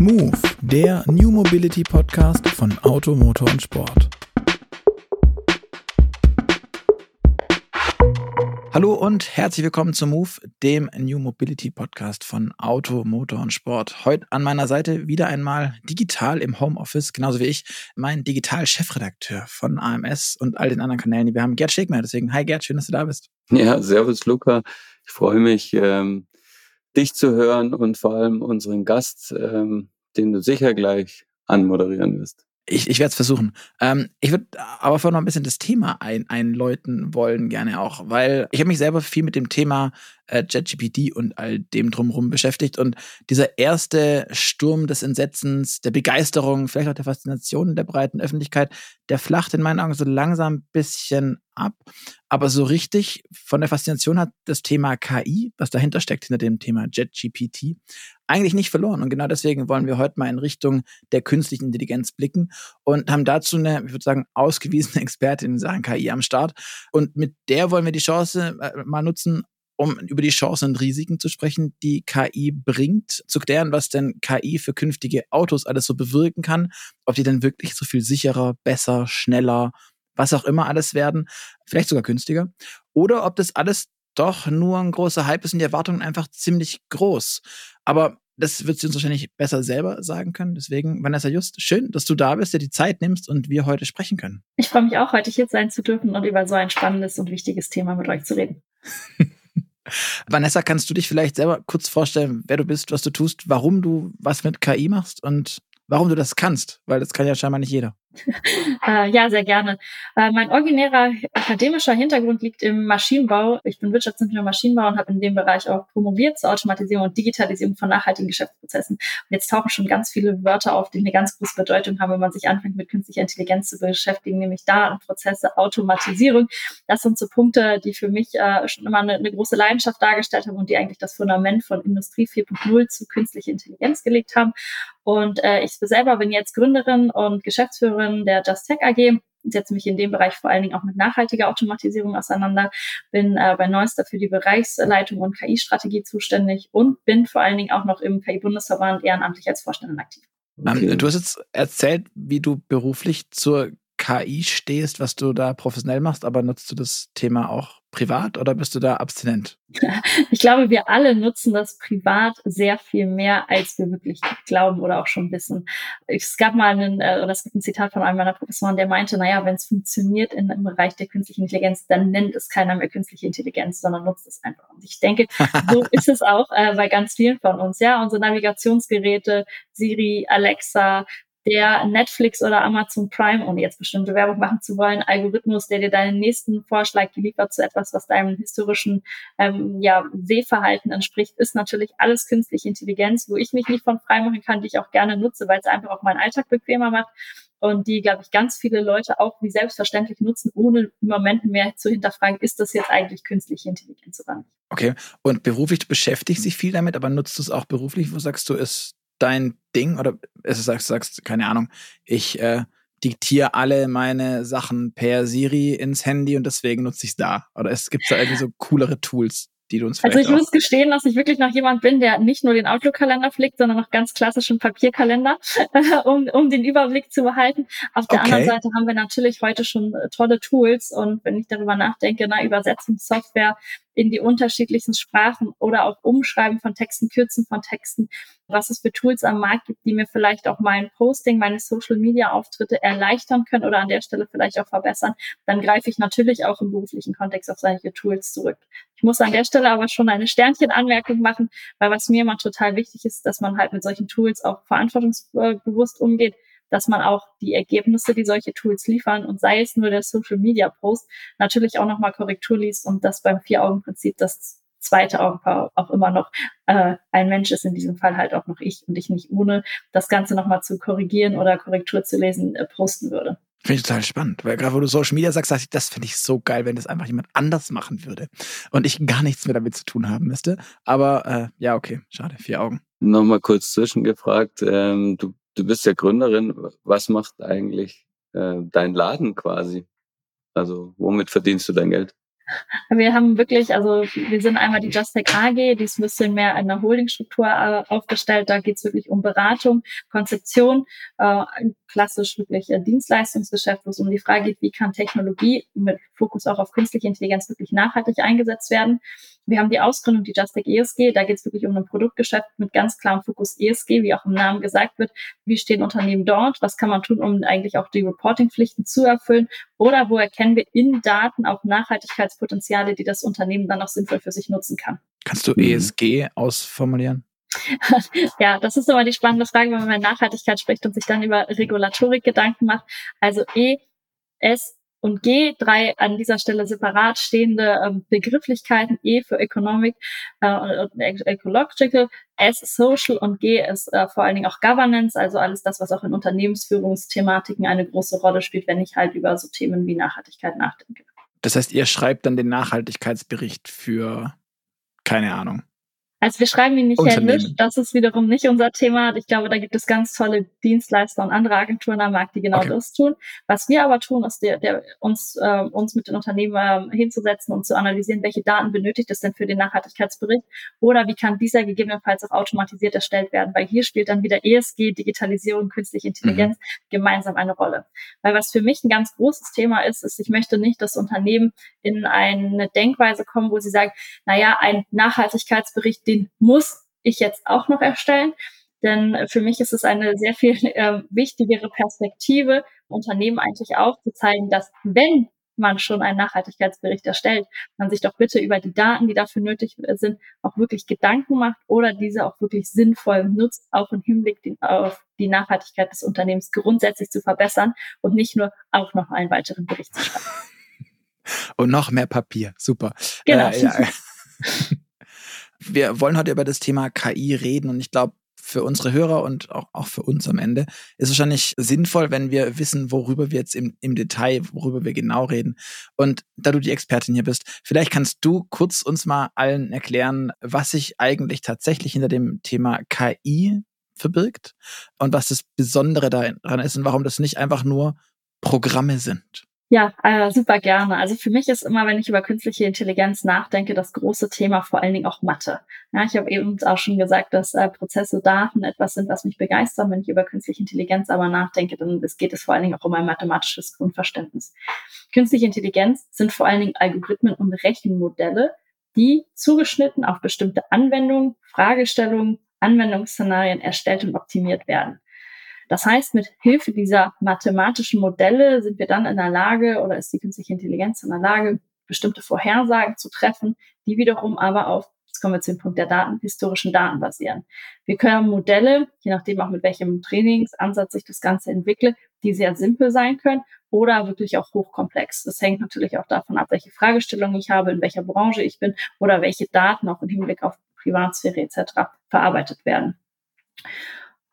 Move, der New Mobility Podcast von Auto, Motor und Sport. Hallo und herzlich willkommen zum Move, dem New Mobility Podcast von Auto, Motor und Sport. Heute an meiner Seite wieder einmal digital im Homeoffice, genauso wie ich, mein Digital-Chefredakteur von AMS und all den anderen Kanälen, die wir haben, Gerd Stegmeier. Deswegen, hi Gerd, schön, dass du da bist. Ja, servus Luca. Ich freue mich, ähm, dich zu hören und vor allem unseren Gast, ähm, den du sicher gleich anmoderieren wirst. Ich, ich werde es versuchen. Ähm, ich würde aber vorher noch ein bisschen das Thema ein, einläuten wollen, gerne auch, weil ich habe mich selber viel mit dem Thema äh, JetGPT und all dem drumherum beschäftigt. Und dieser erste Sturm des Entsetzens, der Begeisterung, vielleicht auch der Faszination der breiten Öffentlichkeit, der flacht in meinen Augen so langsam ein bisschen ab. Aber so richtig von der Faszination hat das Thema KI, was dahinter steckt, hinter dem Thema JetGPT, eigentlich nicht verloren. Und genau deswegen wollen wir heute mal in Richtung der künstlichen Intelligenz blicken und haben dazu eine, ich würde sagen, ausgewiesene Expertin in Sachen KI am Start. Und mit der wollen wir die Chance äh, mal nutzen, um über die Chancen und Risiken zu sprechen, die KI bringt, zu klären, was denn KI für künftige Autos alles so bewirken kann, ob die denn wirklich so viel sicherer, besser, schneller, was auch immer alles werden, vielleicht sogar günstiger, oder ob das alles doch nur ein großer Hype ist und die Erwartungen einfach ziemlich groß. Aber das wird sie uns wahrscheinlich besser selber sagen können. Deswegen, Vanessa Just, schön, dass du da bist, dir die Zeit nimmst und wir heute sprechen können. Ich freue mich auch, heute hier sein zu dürfen und über so ein spannendes und wichtiges Thema mit euch zu reden. Vanessa, kannst du dich vielleicht selber kurz vorstellen, wer du bist, was du tust, warum du was mit KI machst und warum du das kannst? Weil das kann ja scheinbar nicht jeder. äh, ja, sehr gerne. Äh, mein originärer akademischer Hintergrund liegt im Maschinenbau. Ich bin Wirtschaftsingenieur Maschinenbau und habe in dem Bereich auch promoviert zur Automatisierung und Digitalisierung von nachhaltigen Geschäftsprozessen. Und jetzt tauchen schon ganz viele Wörter auf, die eine ganz große Bedeutung haben, wenn man sich anfängt, mit künstlicher Intelligenz zu beschäftigen, nämlich Datenprozesse, Automatisierung. Das sind so Punkte, die für mich äh, schon immer eine, eine große Leidenschaft dargestellt haben und die eigentlich das Fundament von Industrie 4.0 zu künstlicher Intelligenz gelegt haben. Und äh, ich selber bin jetzt Gründerin und Geschäftsführerin der Just Tech AG setze mich in dem Bereich vor allen Dingen auch mit nachhaltiger Automatisierung auseinander, bin äh, bei Neuster für die Bereichsleitung und KI-Strategie zuständig und bin vor allen Dingen auch noch im KI-Bundesverband ehrenamtlich als Vorständin aktiv. Okay. du hast jetzt erzählt, wie du beruflich zur KI stehst, was du da professionell machst, aber nutzt du das Thema auch privat oder bist du da abstinent? Ich glaube, wir alle nutzen das privat sehr viel mehr, als wir wirklich glauben oder auch schon wissen. Es gab mal einen, äh, oder es gibt ein Zitat von einem meiner Professoren, der meinte, naja, wenn es funktioniert in, im Bereich der künstlichen Intelligenz, dann nennt es keiner mehr künstliche Intelligenz, sondern nutzt es einfach. Und ich denke, so ist es auch äh, bei ganz vielen von uns. Ja, unsere Navigationsgeräte, Siri, Alexa, der Netflix oder Amazon Prime, ohne jetzt bestimmte Werbung machen zu wollen, Algorithmus, der dir deinen nächsten Vorschlag liefert zu etwas, was deinem historischen ähm, ja, Sehverhalten entspricht, ist natürlich alles künstliche Intelligenz, wo ich mich nicht von frei machen kann, die ich auch gerne nutze, weil es einfach auch meinen Alltag bequemer macht und die, glaube ich, ganz viele Leute auch wie selbstverständlich nutzen, ohne im Moment mehr zu hinterfragen, ist das jetzt eigentlich künstliche Intelligenz oder nicht. Okay, und beruflich, du beschäftigst dich viel damit, aber nutzt du es auch beruflich? Wo sagst du, ist dein Ding oder es sagst, sagst, keine Ahnung, ich äh, diktiere alle meine Sachen per Siri ins Handy und deswegen nutze ich es da. Oder es gibt da irgendwie so coolere Tools, die du uns Also ich muss gestehen, dass ich wirklich noch jemand bin, der nicht nur den Outlook-Kalender pflegt, sondern noch ganz klassischen Papierkalender, um, um den Überblick zu behalten. Auf der okay. anderen Seite haben wir natürlich heute schon äh, tolle Tools und wenn ich darüber nachdenke, na, Übersetzungssoftware, in die unterschiedlichsten Sprachen oder auch Umschreiben von Texten, Kürzen von Texten, was es für Tools am Markt gibt, die mir vielleicht auch mein Posting, meine Social-Media-Auftritte erleichtern können oder an der Stelle vielleicht auch verbessern, dann greife ich natürlich auch im beruflichen Kontext auf solche Tools zurück. Ich muss an der Stelle aber schon eine Sternchenanmerkung machen, weil was mir immer total wichtig ist, dass man halt mit solchen Tools auch verantwortungsbewusst umgeht dass man auch die Ergebnisse, die solche Tools liefern und sei es nur der Social Media Post, natürlich auch nochmal Korrektur liest und das beim Vier-Augen-Prinzip das zweite Augenpaar auch immer noch äh, ein Mensch ist, in diesem Fall halt auch noch ich und ich nicht ohne das Ganze nochmal zu korrigieren oder Korrektur zu lesen äh, posten würde. Finde ich total spannend, weil gerade wo du Social Media sagst, sagst ich, das finde ich so geil, wenn das einfach jemand anders machen würde und ich gar nichts mehr damit zu tun haben müsste. Aber äh, ja, okay, schade, vier Augen. Nochmal kurz zwischengefragt, ähm, du du bist ja Gründerin. Was macht eigentlich äh, dein Laden quasi? Also womit verdienst du dein Geld? Wir haben wirklich, also wir sind einmal die Justec AG, die ist ein bisschen mehr in der Holdingstruktur äh, aufgestellt. Da geht es wirklich um Beratung, Konzeption, äh, klassisch wirklich äh, Dienstleistungsgeschäft, wo es um die Frage geht, wie kann Technologie mit Fokus auch auf künstliche Intelligenz wirklich nachhaltig eingesetzt werden. Wir haben die Ausgründung, die Justec ESG. Da geht es wirklich um ein Produktgeschäft mit ganz klarem Fokus ESG, wie auch im Namen gesagt wird. Wie stehen Unternehmen dort? Was kann man tun, um eigentlich auch die Reporting-Pflichten zu erfüllen? Oder wo erkennen wir in Daten auch Nachhaltigkeitspotenziale, die das Unternehmen dann auch sinnvoll für sich nutzen kann? Kannst du ESG ausformulieren? ja, das ist immer die spannende Frage, wenn man über Nachhaltigkeit spricht und sich dann über Regulatorik Gedanken macht. Also E, S, und G, drei an dieser Stelle separat stehende ähm, Begrifflichkeiten, E für Economic äh, Ecological, S Social und G ist äh, vor allen Dingen auch Governance, also alles das, was auch in Unternehmensführungsthematiken eine große Rolle spielt, wenn ich halt über so Themen wie Nachhaltigkeit nachdenke. Das heißt, ihr schreibt dann den Nachhaltigkeitsbericht für, keine Ahnung, also wir schreiben ihn nicht händisch, das ist wiederum nicht unser Thema. Ich glaube, da gibt es ganz tolle Dienstleister und andere Agenturen am Markt, die genau okay. das tun. Was wir aber tun, ist der, der uns, äh, uns mit den Unternehmen äh, hinzusetzen und zu analysieren, welche Daten benötigt es denn für den Nachhaltigkeitsbericht oder wie kann dieser gegebenenfalls auch automatisiert erstellt werden, weil hier spielt dann wieder ESG, Digitalisierung, künstliche Intelligenz mhm. gemeinsam eine Rolle. Weil was für mich ein ganz großes Thema ist, ist, ich möchte nicht, dass Unternehmen in eine Denkweise kommen, wo sie sagen, naja, ein Nachhaltigkeitsbericht, den muss ich jetzt auch noch erstellen. Denn für mich ist es eine sehr viel äh, wichtigere Perspektive, Unternehmen eigentlich auch zu zeigen, dass wenn man schon einen Nachhaltigkeitsbericht erstellt, man sich doch bitte über die Daten, die dafür nötig sind, auch wirklich Gedanken macht oder diese auch wirklich sinnvoll nutzt, auch im Hinblick auf die Nachhaltigkeit des Unternehmens grundsätzlich zu verbessern und nicht nur auch noch einen weiteren Bericht zu schreiben. Und noch mehr Papier, super. Genau. Äh, ja. Wir wollen heute über das Thema KI reden und ich glaube, für unsere Hörer und auch, auch für uns am Ende ist wahrscheinlich sinnvoll, wenn wir wissen, worüber wir jetzt im, im Detail, worüber wir genau reden. Und da du die Expertin hier bist, vielleicht kannst du kurz uns mal allen erklären, was sich eigentlich tatsächlich hinter dem Thema KI verbirgt und was das Besondere daran ist und warum das nicht einfach nur Programme sind. Ja, äh, super gerne. Also für mich ist immer, wenn ich über künstliche Intelligenz nachdenke, das große Thema vor allen Dingen auch Mathe. Ja, ich habe eben auch schon gesagt, dass äh, Prozesse, Daten etwas sind, was mich begeistert. Wenn ich über künstliche Intelligenz aber nachdenke, dann geht es vor allen Dingen auch um ein mathematisches Grundverständnis. Künstliche Intelligenz sind vor allen Dingen Algorithmen und Rechenmodelle, die zugeschnitten auf bestimmte Anwendungen, Fragestellungen, Anwendungsszenarien erstellt und optimiert werden. Das heißt, mit Hilfe dieser mathematischen Modelle sind wir dann in der Lage oder ist die künstliche Intelligenz in der Lage, bestimmte Vorhersagen zu treffen, die wiederum aber auf, jetzt kommen wir zu dem Punkt der Daten, historischen Daten basieren. Wir können Modelle, je nachdem auch mit welchem Trainingsansatz ich das Ganze entwickle, die sehr simpel sein können oder wirklich auch hochkomplex. Das hängt natürlich auch davon ab, welche Fragestellungen ich habe, in welcher Branche ich bin oder welche Daten auch im Hinblick auf Privatsphäre etc. verarbeitet werden.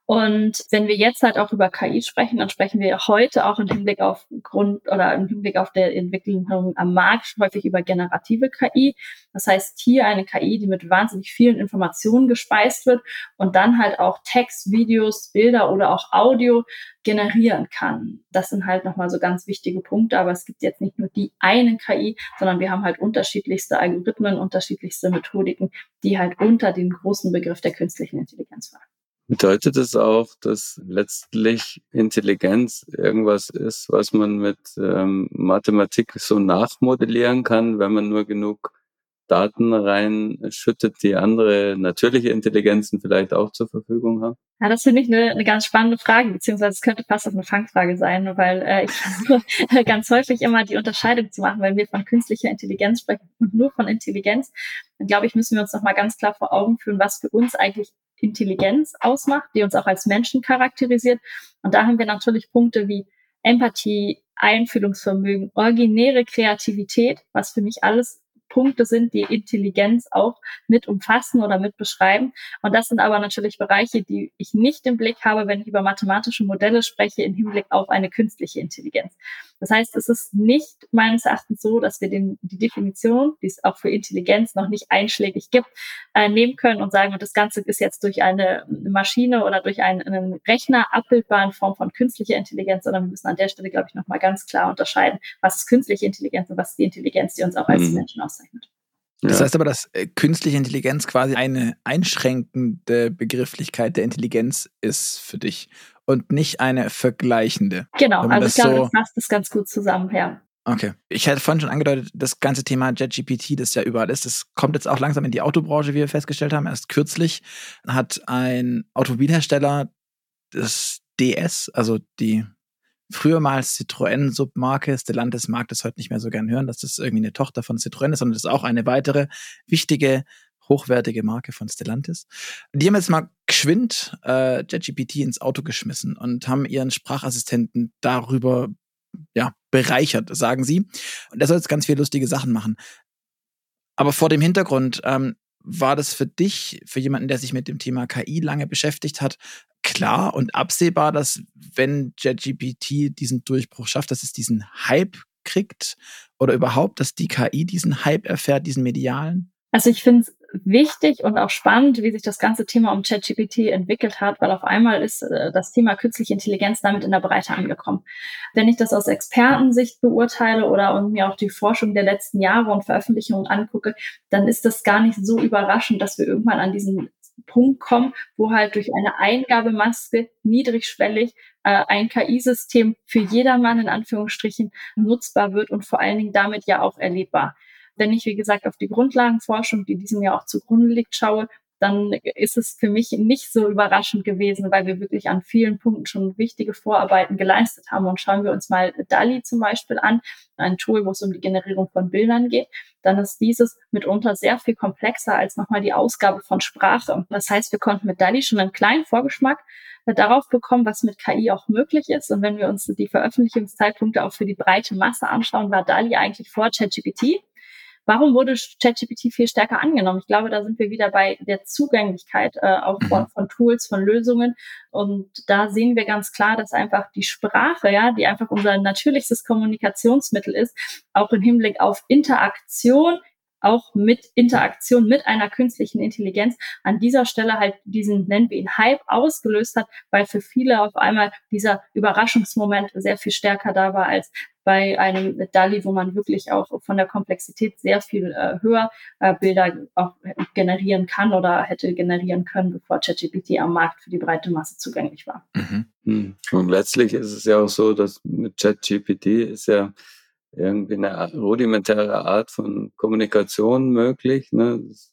Und wenn wir jetzt halt auch über KI sprechen, dann sprechen wir heute auch im Hinblick auf Grund oder im Hinblick auf der Entwicklung am Markt häufig über generative KI. Das heißt hier eine KI, die mit wahnsinnig vielen Informationen gespeist wird und dann halt auch Text, Videos, Bilder oder auch Audio generieren kann. Das sind halt nochmal so ganz wichtige Punkte, aber es gibt jetzt nicht nur die eine KI, sondern wir haben halt unterschiedlichste Algorithmen, unterschiedlichste Methodiken, die halt unter den großen Begriff der künstlichen Intelligenz fallen. Bedeutet es auch, dass letztlich Intelligenz irgendwas ist, was man mit ähm, Mathematik so nachmodellieren kann, wenn man nur genug Daten reinschüttet, die andere natürliche Intelligenzen vielleicht auch zur Verfügung haben? Ja, das finde ich eine, eine ganz spannende Frage, beziehungsweise es könnte fast auch eine Fangfrage sein, weil äh, ich versuche ganz häufig immer die Unterscheidung zu machen, wenn wir von künstlicher Intelligenz sprechen und nur von Intelligenz, dann glaube ich, müssen wir uns nochmal ganz klar vor Augen führen, was für uns eigentlich Intelligenz ausmacht, die uns auch als Menschen charakterisiert. Und da haben wir natürlich Punkte wie Empathie, Einfühlungsvermögen, originäre Kreativität, was für mich alles Punkte sind, die Intelligenz auch mit umfassen oder mit beschreiben. Und das sind aber natürlich Bereiche, die ich nicht im Blick habe, wenn ich über mathematische Modelle spreche, im Hinblick auf eine künstliche Intelligenz. Das heißt, es ist nicht meines Erachtens so, dass wir den, die Definition, die es auch für Intelligenz noch nicht einschlägig gibt, äh, nehmen können und sagen, und das Ganze ist jetzt durch eine Maschine oder durch einen, einen Rechner abbildbar in Form von künstlicher Intelligenz, sondern wir müssen an der Stelle, glaube ich, nochmal ganz klar unterscheiden, was ist künstliche Intelligenz und was ist die Intelligenz, die uns auch als mhm. Menschen auszeichnet. Das heißt aber, dass äh, künstliche Intelligenz quasi eine einschränkende Begrifflichkeit der Intelligenz ist für dich und nicht eine vergleichende. Genau, also ich glaube, so das fasst das ganz gut zusammen, ja. Okay. Ich hatte vorhin schon angedeutet, das ganze Thema JetGPT, das ja überall ist, das kommt jetzt auch langsam in die Autobranche, wie wir festgestellt haben. Erst kürzlich hat ein Automobilhersteller das DS, also die früher mal Citroën-Submarke, Stellantis mag das heute nicht mehr so gern hören, dass das irgendwie eine Tochter von Citroën ist, sondern das ist auch eine weitere wichtige hochwertige Marke von Stellantis. Die haben jetzt mal geschwind äh, JetGPT ins Auto geschmissen und haben ihren Sprachassistenten darüber ja, bereichert, sagen sie. Und der soll jetzt ganz viele lustige Sachen machen. Aber vor dem Hintergrund, ähm, war das für dich, für jemanden, der sich mit dem Thema KI lange beschäftigt hat, klar und absehbar, dass wenn JetGPT diesen Durchbruch schafft, dass es diesen Hype kriegt oder überhaupt, dass die KI diesen Hype erfährt, diesen medialen? Also ich finde es wichtig und auch spannend, wie sich das ganze Thema um ChatGPT entwickelt hat, weil auf einmal ist äh, das Thema künstliche Intelligenz damit in der Breite angekommen. Wenn ich das aus Expertensicht beurteile oder und mir auch die Forschung der letzten Jahre und Veröffentlichungen angucke, dann ist das gar nicht so überraschend, dass wir irgendwann an diesen Punkt kommen, wo halt durch eine Eingabemaske niedrigschwellig äh, ein KI-System für jedermann in Anführungsstrichen nutzbar wird und vor allen Dingen damit ja auch erlebbar. Wenn ich, wie gesagt, auf die Grundlagenforschung, die diesem Jahr auch zugrunde liegt, schaue, dann ist es für mich nicht so überraschend gewesen, weil wir wirklich an vielen Punkten schon wichtige Vorarbeiten geleistet haben. Und schauen wir uns mal DALI zum Beispiel an, ein Tool, wo es um die Generierung von Bildern geht, dann ist dieses mitunter sehr viel komplexer als nochmal die Ausgabe von Sprache. Das heißt, wir konnten mit DALI schon einen kleinen Vorgeschmack darauf bekommen, was mit KI auch möglich ist. Und wenn wir uns die Veröffentlichungszeitpunkte auch für die breite Masse anschauen, war DALI eigentlich vor ChatGPT. Warum wurde ChatGPT viel stärker angenommen? Ich glaube, da sind wir wieder bei der Zugänglichkeit äh, auch von, mhm. von Tools, von Lösungen. Und da sehen wir ganz klar, dass einfach die Sprache, ja, die einfach unser natürlichstes Kommunikationsmittel ist, auch im Hinblick auf Interaktion auch mit Interaktion mit einer künstlichen Intelligenz an dieser Stelle halt diesen, nennen wir ihn Hype, ausgelöst hat, weil für viele auf einmal dieser Überraschungsmoment sehr viel stärker da war als bei einem DALI, wo man wirklich auch von der Komplexität sehr viel äh, höher äh, Bilder auch generieren kann oder hätte generieren können, bevor ChatGPT am Markt für die breite Masse zugänglich war. Mhm. Hm. Und letztlich ist es ja auch so, dass mit ChatGPT ist ja irgendwie eine rudimentäre Art von Kommunikation möglich. Ne? Das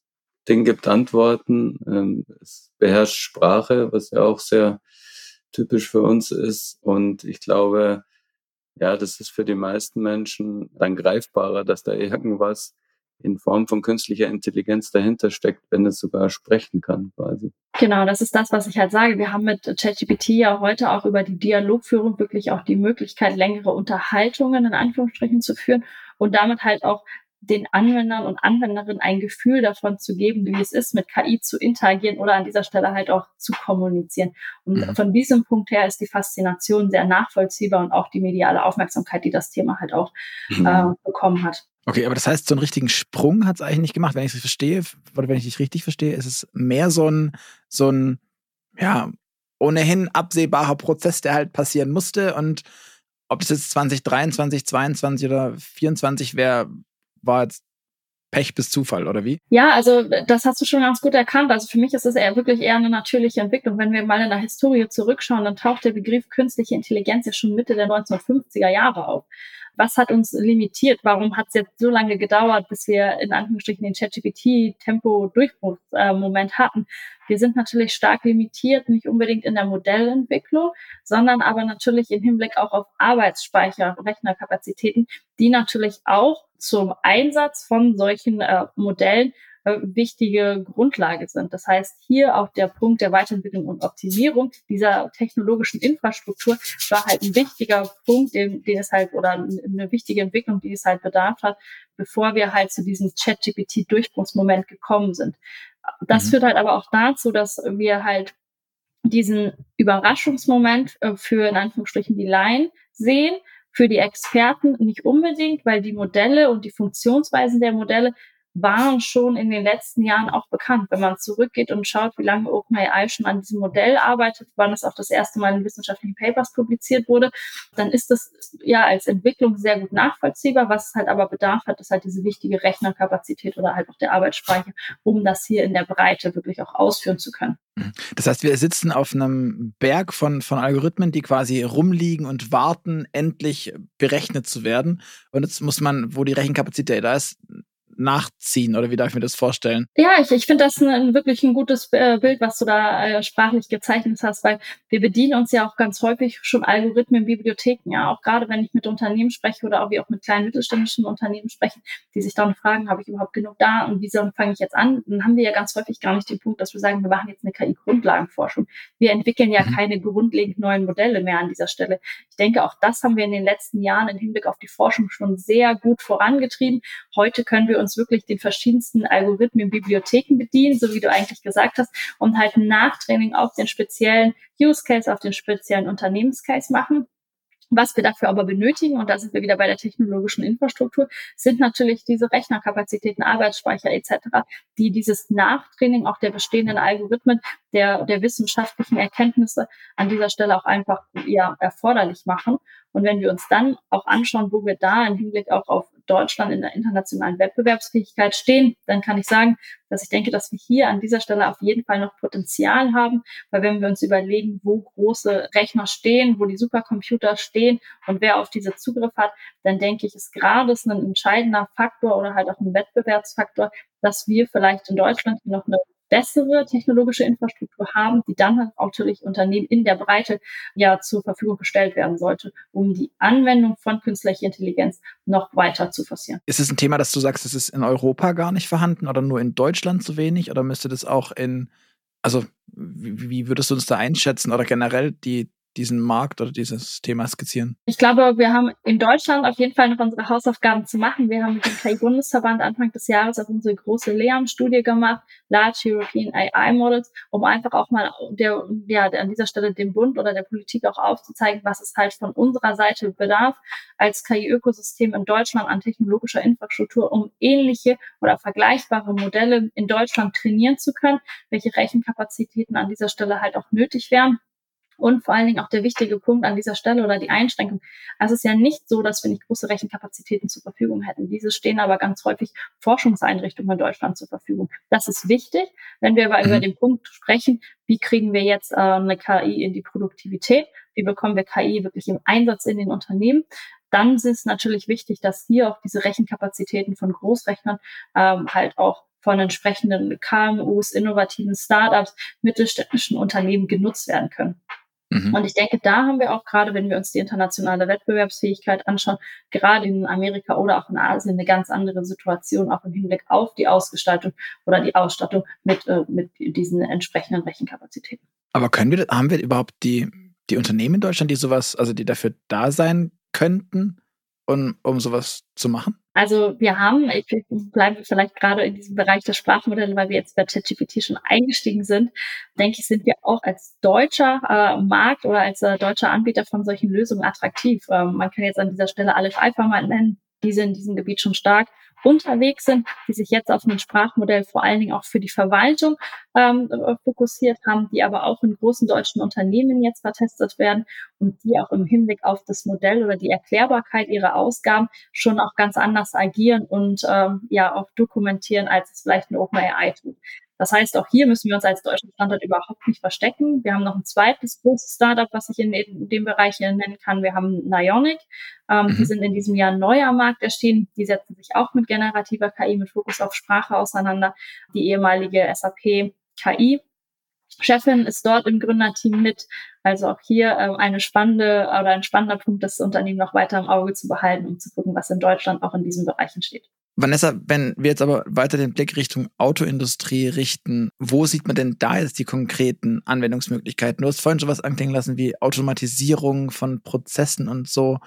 Ding gibt Antworten, ähm, es beherrscht Sprache, was ja auch sehr typisch für uns ist. Und ich glaube, ja, das ist für die meisten Menschen dann greifbarer, dass da irgendwas in Form von künstlicher Intelligenz dahinter steckt, wenn es sogar sprechen kann, quasi. Genau, das ist das, was ich halt sage. Wir haben mit ChatGPT ja heute auch über die Dialogführung wirklich auch die Möglichkeit, längere Unterhaltungen in Anführungsstrichen zu führen und damit halt auch den Anwendern und Anwenderinnen ein Gefühl davon zu geben, wie es ist, mit KI zu interagieren oder an dieser Stelle halt auch zu kommunizieren. Und mhm. von diesem Punkt her ist die Faszination sehr nachvollziehbar und auch die mediale Aufmerksamkeit, die das Thema halt auch mhm. äh, bekommen hat. Okay, aber das heißt, so einen richtigen Sprung hat es eigentlich nicht gemacht. Wenn ich es verstehe, oder wenn ich dich richtig verstehe, ist es mehr so ein, so ein, ja, ohnehin absehbarer Prozess, der halt passieren musste. Und ob das jetzt 2023, 2022 oder 2024 wäre, war jetzt Pech bis Zufall, oder wie? Ja, also das hast du schon ganz gut erkannt. Also für mich ist es eher wirklich eher eine natürliche Entwicklung. Wenn wir mal in der Historie zurückschauen, dann taucht der Begriff künstliche Intelligenz ja schon Mitte der 1950er Jahre auf was hat uns limitiert? Warum hat es jetzt so lange gedauert, bis wir in Anführungsstrichen den ChatGPT-Tempo-Durchbruchsmoment hatten? Wir sind natürlich stark limitiert, nicht unbedingt in der Modellentwicklung, sondern aber natürlich im Hinblick auch auf Arbeitsspeicher, Rechnerkapazitäten, die natürlich auch zum Einsatz von solchen äh, Modellen äh, wichtige Grundlage sind. Das heißt, hier auch der Punkt der Weiterentwicklung und Optimierung dieser technologischen Infrastruktur war halt ein wichtiger Punkt, den, den es halt oder eine wichtige Entwicklung, die es halt bedarf hat, bevor wir halt zu diesem Chat-GPT-Durchbruchsmoment gekommen sind. Das mhm. führt halt aber auch dazu, dass wir halt diesen Überraschungsmoment äh, für in Anführungsstrichen die Laien sehen, für die Experten nicht unbedingt, weil die Modelle und die Funktionsweisen der Modelle waren schon in den letzten Jahren auch bekannt. Wenn man zurückgeht und schaut, wie lange OpenAI schon an diesem Modell arbeitet, wann es auch das erste Mal in wissenschaftlichen Papers publiziert wurde, dann ist das ja als Entwicklung sehr gut nachvollziehbar. Was es halt aber bedarf hat, ist halt diese wichtige Rechnerkapazität oder halt auch der Arbeitsspeicher, um das hier in der Breite wirklich auch ausführen zu können. Mhm. Das heißt, wir sitzen auf einem Berg von, von Algorithmen, die quasi rumliegen und warten, endlich berechnet zu werden. Und jetzt muss man, wo die Rechenkapazität da ist, nachziehen oder wie darf ich mir das vorstellen? Ja, ich, ich finde das ein, wirklich ein gutes äh, Bild, was du da äh, sprachlich gezeichnet hast, weil wir bedienen uns ja auch ganz häufig schon Algorithmen in Bibliotheken, ja, auch gerade wenn ich mit Unternehmen spreche oder auch wie auch mit kleinen mittelständischen Unternehmen spreche, die sich dann fragen, habe ich überhaupt genug da und wieso fange ich jetzt an? Dann haben wir ja ganz häufig gar nicht den Punkt, dass wir sagen, wir machen jetzt eine KI-Grundlagenforschung. Wir entwickeln ja mhm. keine grundlegend neuen Modelle mehr an dieser Stelle. Ich denke, auch das haben wir in den letzten Jahren im Hinblick auf die Forschung schon sehr gut vorangetrieben. Heute können wir uns wirklich den verschiedensten Algorithmen Bibliotheken bedienen, so wie du eigentlich gesagt hast, und halt Nachtraining auf den speziellen Use Case, auf den speziellen Unternehmenscase machen. Was wir dafür aber benötigen, und da sind wir wieder bei der technologischen Infrastruktur, sind natürlich diese Rechnerkapazitäten, Arbeitsspeicher etc., die dieses Nachtraining auch der bestehenden Algorithmen, der, der wissenschaftlichen Erkenntnisse an dieser Stelle auch einfach ja, erforderlich machen. Und wenn wir uns dann auch anschauen, wo wir da im Hinblick auch auf Deutschland in der internationalen Wettbewerbsfähigkeit stehen, dann kann ich sagen, dass ich denke, dass wir hier an dieser Stelle auf jeden Fall noch Potenzial haben, weil wenn wir uns überlegen, wo große Rechner stehen, wo die Supercomputer stehen und wer auf diese Zugriff hat, dann denke ich, ist gerade ein entscheidender Faktor oder halt auch ein Wettbewerbsfaktor, dass wir vielleicht in Deutschland noch eine bessere technologische Infrastruktur haben, die dann halt natürlich Unternehmen in der Breite ja zur Verfügung gestellt werden sollte, um die Anwendung von künstlicher Intelligenz noch weiter zu forcieren. Ist es ein Thema, dass du sagst, es ist in Europa gar nicht vorhanden oder nur in Deutschland zu wenig oder müsste das auch in, also wie, wie würdest du uns da einschätzen oder generell die diesen Markt oder dieses Thema skizzieren? Ich glaube, wir haben in Deutschland auf jeden Fall noch unsere Hausaufgaben zu machen. Wir haben mit dem KI-Bundesverband Anfang des Jahres auf unsere große LEAM-Studie gemacht, Large European AI Models, um einfach auch mal der, ja, an dieser Stelle dem Bund oder der Politik auch aufzuzeigen, was es halt von unserer Seite bedarf als KI-Ökosystem in Deutschland an technologischer Infrastruktur, um ähnliche oder vergleichbare Modelle in Deutschland trainieren zu können, welche Rechenkapazitäten an dieser Stelle halt auch nötig wären. Und vor allen Dingen auch der wichtige Punkt an dieser Stelle oder die Einschränkung. Also es ist ja nicht so, dass wir nicht große Rechenkapazitäten zur Verfügung hätten. Diese stehen aber ganz häufig Forschungseinrichtungen in Deutschland zur Verfügung. Das ist wichtig, wenn wir aber mhm. über den Punkt sprechen, wie kriegen wir jetzt äh, eine KI in die Produktivität? Wie bekommen wir KI wirklich im Einsatz in den Unternehmen? Dann ist es natürlich wichtig, dass hier auch diese Rechenkapazitäten von Großrechnern ähm, halt auch von entsprechenden KMUs, innovativen Startups, mittelständischen Unternehmen genutzt werden können. Mhm. Und ich denke, da haben wir auch gerade, wenn wir uns die internationale Wettbewerbsfähigkeit anschauen, gerade in Amerika oder auch in Asien eine ganz andere Situation, auch im Hinblick auf die Ausgestaltung oder die Ausstattung mit, äh, mit diesen entsprechenden Rechenkapazitäten. Aber können wir, haben wir überhaupt die, die Unternehmen in Deutschland, die sowas, also die dafür da sein könnten, um, um sowas zu machen? Also wir haben, ich bleibe vielleicht gerade in diesem Bereich der Sprachmodelle, weil wir jetzt bei ChatGPT schon eingestiegen sind, denke ich, sind wir auch als deutscher äh, Markt oder als äh, deutscher Anbieter von solchen Lösungen attraktiv. Ähm, man kann jetzt an dieser Stelle Aleph Alpha mal nennen, die sind in diesem Gebiet schon stark unterwegs sind, die sich jetzt auf ein Sprachmodell vor allen Dingen auch für die Verwaltung ähm, fokussiert haben, die aber auch in großen deutschen Unternehmen jetzt vertestet werden und die auch im Hinblick auf das Modell oder die Erklärbarkeit ihrer Ausgaben schon auch ganz anders agieren und ähm, ja auch dokumentieren, als es vielleicht eine OpenAI tut. Das heißt, auch hier müssen wir uns als deutschen Standort überhaupt nicht verstecken. Wir haben noch ein zweites großes Startup, was ich in, dem Bereich nennen kann. Wir haben Nionic. Ähm, mhm. Die sind in diesem Jahr neu am Markt erschienen. Die setzen sich auch mit generativer KI, mit Fokus auf Sprache auseinander. Die ehemalige SAP KI Chefin ist dort im Gründerteam mit. Also auch hier äh, eine spannende oder ein spannender Punkt, das Unternehmen noch weiter im Auge zu behalten und zu gucken, was in Deutschland auch in diesem Bereich entsteht. Vanessa, wenn wir jetzt aber weiter den Blick Richtung Autoindustrie richten, wo sieht man denn da jetzt die konkreten Anwendungsmöglichkeiten? Du hast vorhin schon was anklingen lassen wie Automatisierung von Prozessen und so.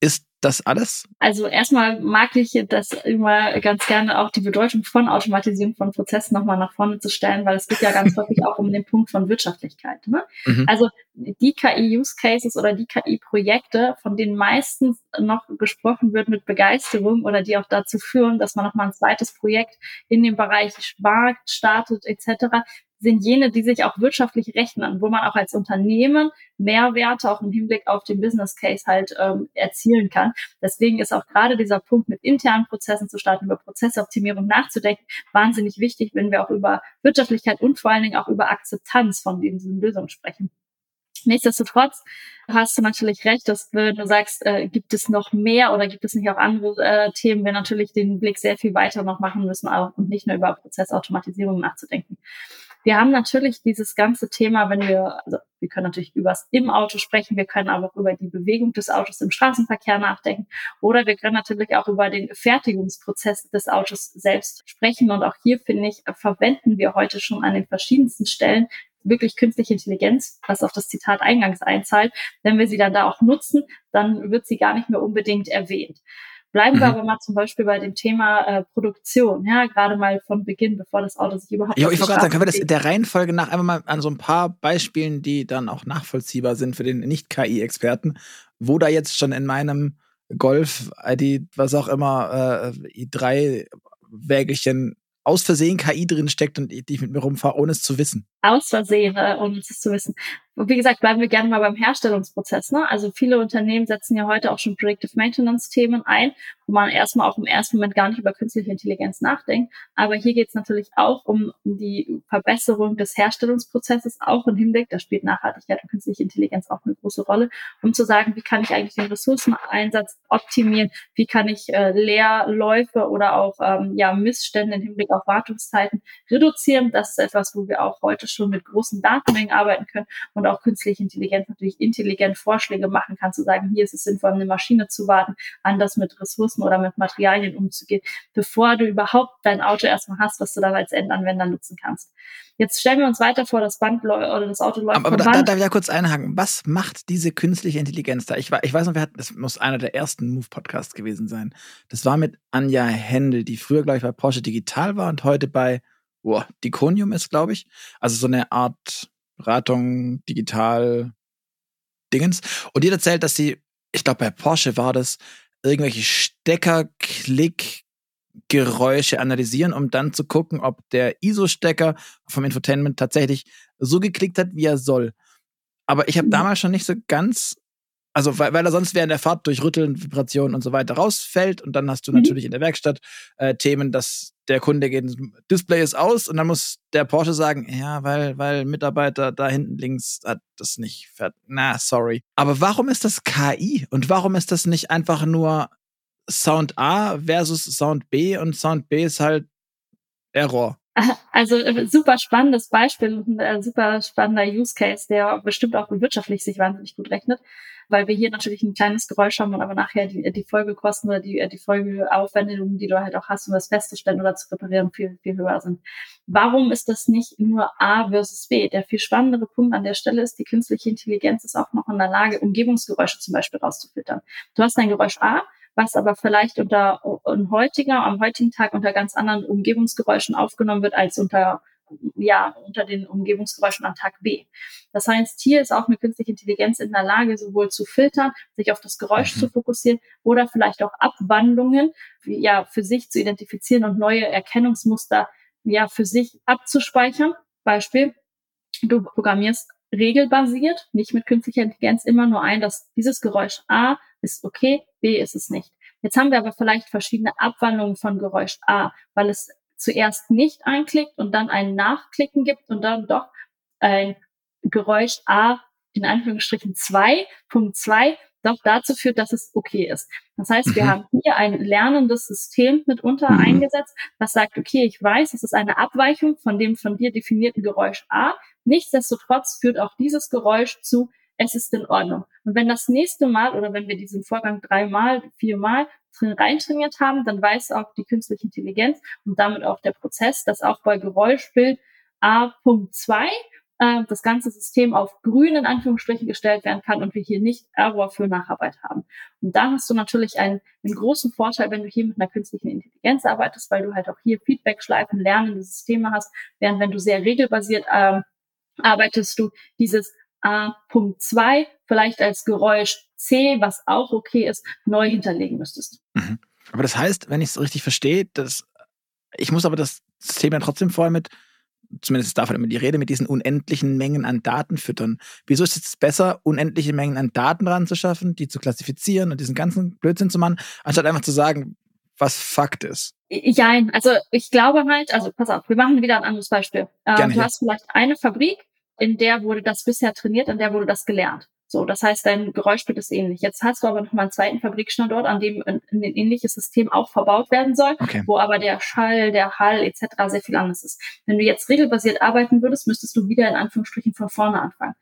Ist das alles? Also erstmal mag ich das immer ganz gerne auch die Bedeutung von Automatisierung von Prozessen nochmal nach vorne zu stellen, weil es geht ja ganz häufig auch um den Punkt von Wirtschaftlichkeit. Ne? Mhm. Also die KI-Use-Cases oder die KI-Projekte, von denen meistens noch gesprochen wird mit Begeisterung oder die auch dazu führen, dass man nochmal ein zweites Projekt in dem Bereich Markt startet etc., sind jene, die sich auch wirtschaftlich rechnen, wo man auch als Unternehmen Mehrwerte auch im Hinblick auf den Business Case halt ähm, erzielen kann. Deswegen ist auch gerade dieser Punkt mit internen Prozessen zu starten, über Prozessoptimierung nachzudenken, wahnsinnig wichtig, wenn wir auch über Wirtschaftlichkeit und vor allen Dingen auch über Akzeptanz von diesen Lösungen sprechen. Nichtsdestotrotz hast du natürlich recht, dass wenn du sagst, äh, gibt es noch mehr oder gibt es nicht auch andere äh, Themen, wir natürlich den Blick sehr viel weiter noch machen müssen auch, und nicht nur über Prozessautomatisierung nachzudenken. Wir haben natürlich dieses ganze Thema, wenn wir, also wir können natürlich übers im Auto sprechen, wir können aber auch über die Bewegung des Autos im Straßenverkehr nachdenken oder wir können natürlich auch über den Fertigungsprozess des Autos selbst sprechen. Und auch hier, finde ich, verwenden wir heute schon an den verschiedensten Stellen wirklich künstliche Intelligenz, was auf das Zitat eingangs einzahlt. Wenn wir sie dann da auch nutzen, dann wird sie gar nicht mehr unbedingt erwähnt. Bleiben mhm. wir aber mal zum Beispiel bei dem Thema äh, Produktion, ja, gerade mal von Beginn, bevor das Auto sich überhaupt. Ja, ich wollte gerade sagen, können wir das der Reihenfolge nach einmal mal an so ein paar Beispielen, die dann auch nachvollziehbar sind für den Nicht-KI-Experten, wo da jetzt schon in meinem Golf, ID, was auch immer, äh, i3 Wägelchen aus Versehen KI drin steckt und ich mit mir rumfahre, ohne es zu wissen. Aus Versehen, äh, ohne es zu wissen. Und wie gesagt, bleiben wir gerne mal beim Herstellungsprozess. Ne? Also viele Unternehmen setzen ja heute auch schon Predictive Maintenance-Themen ein, wo man erstmal auch im ersten Moment gar nicht über künstliche Intelligenz nachdenkt. Aber hier geht es natürlich auch um, die Verbesserung des Herstellungsprozesses, auch im Hinblick, da spielt Nachhaltigkeit und künstliche Intelligenz auch eine große Rolle, um zu sagen, wie kann ich eigentlich den Ressourceneinsatz optimieren, wie kann ich äh, Leerläufe oder auch ähm, ja, Missstände im Hinblick auf Wartungszeiten reduzieren. Das ist etwas, wo wir auch heute schon mit großen Datenmengen arbeiten können und auch künstliche Intelligenz natürlich intelligent Vorschläge machen kann, zu sagen, hier ist es sinnvoll, eine Maschine zu warten, anders mit Ressourcen oder mit Materialien umzugehen, bevor du überhaupt dein Auto erstmal hast, was du dann als Endanwender nutzen kannst. Jetzt stellen wir uns weiter vor, das Band oder das Auto läuft. Aber, aber da, da darf ich ja kurz einhaken. Was macht diese künstliche Intelligenz da? Ich, ich weiß noch, wir hatten, das muss einer der ersten Move-Podcasts gewesen sein. Das war mit Anja Händel, die früher, glaube ich, bei Porsche Digital war und heute bei oh, Diconium ist, glaube ich. Also so eine Art Beratung, digital Dingens. Und die erzählt, dass sie, ich glaube, bei Porsche war das, irgendwelche Stecker-Klick-Geräusche analysieren, um dann zu gucken, ob der ISO-Stecker vom Infotainment tatsächlich so geklickt hat, wie er soll. Aber ich habe mhm. damals schon nicht so ganz also, weil, weil er sonst während der Fahrt durch Rütteln, Vibrationen und so weiter rausfällt. Und dann hast du mhm. natürlich in der Werkstatt äh, Themen, dass der Kunde geht, Display ist aus und dann muss der Porsche sagen, ja, weil, weil Mitarbeiter da hinten links hat das nicht fertig. Na, sorry. Aber warum ist das KI? Und warum ist das nicht einfach nur Sound A versus Sound B und Sound B ist halt Error? Also äh, super spannendes Beispiel und ein äh, super spannender Use Case, der bestimmt auch wirtschaftlich sich wahnsinnig gut rechnet, weil wir hier natürlich ein kleines Geräusch haben und aber nachher die, die Folgekosten oder die, die Folgeaufwendungen, die du halt auch hast, um das festzustellen oder zu reparieren, viel, viel höher sind. Warum ist das nicht nur A versus B? Der viel spannendere Punkt an der Stelle ist, die künstliche Intelligenz ist auch noch in der Lage, Umgebungsgeräusche zum Beispiel rauszufiltern. Du hast ein Geräusch A, was aber vielleicht unter ein heutiger, am heutigen Tag unter ganz anderen Umgebungsgeräuschen aufgenommen wird als unter ja, unter den Umgebungsgeräuschen am Tag B. Das heißt, hier ist auch eine künstliche Intelligenz in der Lage, sowohl zu filtern, sich auf das Geräusch mhm. zu fokussieren oder vielleicht auch Abwandlungen ja, für sich zu identifizieren und neue Erkennungsmuster ja, für sich abzuspeichern. Beispiel, du programmierst regelbasiert, nicht mit künstlicher Intelligenz, immer nur ein, dass dieses Geräusch A ist okay, B ist es nicht. Jetzt haben wir aber vielleicht verschiedene Abwandlungen von Geräusch A, weil es zuerst nicht einklickt und dann ein Nachklicken gibt und dann doch ein Geräusch A in Anführungsstrichen 2.2 doch dazu führt, dass es okay ist. Das heißt, wir mhm. haben hier ein lernendes System mitunter mhm. eingesetzt, was sagt, okay, ich weiß, es ist eine Abweichung von dem von dir definierten Geräusch A. Nichtsdestotrotz führt auch dieses Geräusch zu, es ist in Ordnung. Und wenn das nächste Mal oder wenn wir diesen Vorgang dreimal, viermal reintrainiert haben, dann weiß auch die künstliche Intelligenz und damit auch der Prozess, dass auch bei Geräuschbild A.2 äh, das ganze System auf grün in Anführungsstrichen gestellt werden kann und wir hier nicht Error für Nacharbeit haben. Und da hast du natürlich einen, einen großen Vorteil, wenn du hier mit einer künstlichen Intelligenz arbeitest, weil du halt auch hier Feedback-Schleifen, lernende Systeme hast, während wenn du sehr regelbasiert ähm, arbeitest, du dieses A.2 vielleicht als Geräusch C, was auch okay ist, neu hinterlegen müsstest. Mhm. Aber das heißt, wenn ich es richtig verstehe, dass ich muss aber das System ja trotzdem vorher mit zumindest ist davon immer die Rede, mit diesen unendlichen Mengen an Daten füttern. Wieso ist es besser, unendliche Mengen an Daten ranzuschaffen, die zu klassifizieren und diesen ganzen Blödsinn zu machen, anstatt einfach zu sagen, was Fakt ist? Ja, also ich glaube halt, also pass auf, wir machen wieder ein anderes Beispiel. Ähm, Gerne, du ja. hast vielleicht eine Fabrik, in der wurde das bisher trainiert, in der wurde das gelernt. So, das heißt, dein Geräuschbild ist ähnlich. Jetzt hast du aber noch mal einen zweiten Fabrikstandort, an dem ein, ein ähnliches System auch verbaut werden soll, okay. wo aber der Schall, der Hall etc. sehr viel anders ist. Wenn du jetzt regelbasiert arbeiten würdest, müsstest du wieder in Anführungsstrichen von vorne anfangen.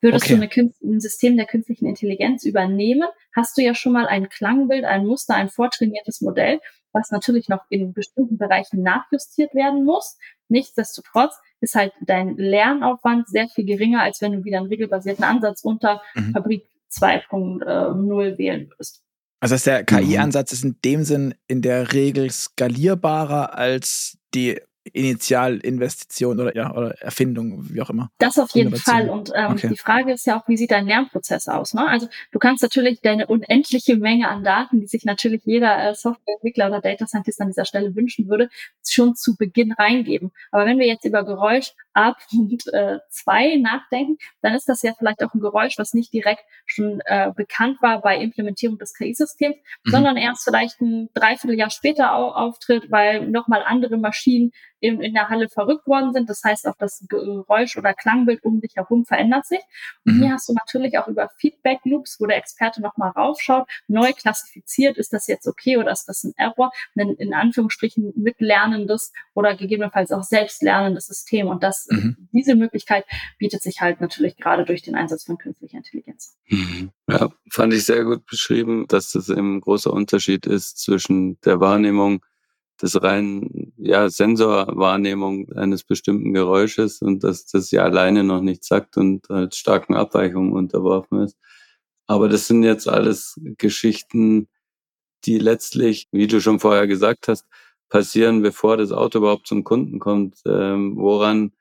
Würdest okay. du eine, ein System der künstlichen Intelligenz übernehmen, hast du ja schon mal ein Klangbild, ein Muster, ein vortrainiertes Modell, was natürlich noch in bestimmten Bereichen nachjustiert werden muss. Nichtsdestotrotz ist halt dein Lernaufwand sehr viel geringer, als wenn du wieder einen regelbasierten Ansatz unter mhm. Fabrik 2.0 wählen würdest. Also dass der KI-Ansatz ist in dem Sinn in der Regel skalierbarer als die Initialinvestition oder ja oder Erfindung, wie auch immer. Das auf jeden Innovation. Fall. Und ähm, okay. die Frage ist ja auch, wie sieht dein Lernprozess aus? Ne? Also du kannst natürlich deine unendliche Menge an Daten, die sich natürlich jeder äh, Softwareentwickler oder Data Scientist an dieser Stelle wünschen würde, schon zu Beginn reingeben. Aber wenn wir jetzt über Geräusch A.2 äh, nachdenken, dann ist das ja vielleicht auch ein Geräusch, was nicht direkt schon äh, bekannt war bei Implementierung des KI-Systems, mhm. sondern erst vielleicht ein Dreivierteljahr später au auftritt, weil nochmal andere Maschinen in, in der Halle verrückt worden sind. Das heißt, auch das Geräusch oder Klangbild um dich herum verändert sich. Und mhm. hier hast du natürlich auch über Feedback Loops, wo der Experte nochmal raufschaut, neu klassifiziert, ist das jetzt okay oder ist das ein Error? Ein in Anführungsstrichen mitlernendes oder gegebenenfalls auch selbstlernendes System. Und das, mhm. diese Möglichkeit bietet sich halt natürlich gerade durch den Einsatz von künstlicher Intelligenz. Mhm. Ja, fand ich sehr gut beschrieben, dass das ein großer Unterschied ist zwischen der Wahrnehmung des reinen ja, Sensorwahrnehmung eines bestimmten Geräusches und dass das ja alleine noch nicht sagt und halt starken Abweichungen unterworfen ist. Aber das sind jetzt alles Geschichten, die letztlich, wie du schon vorher gesagt hast, passieren, bevor das Auto überhaupt zum Kunden kommt. Ähm, woran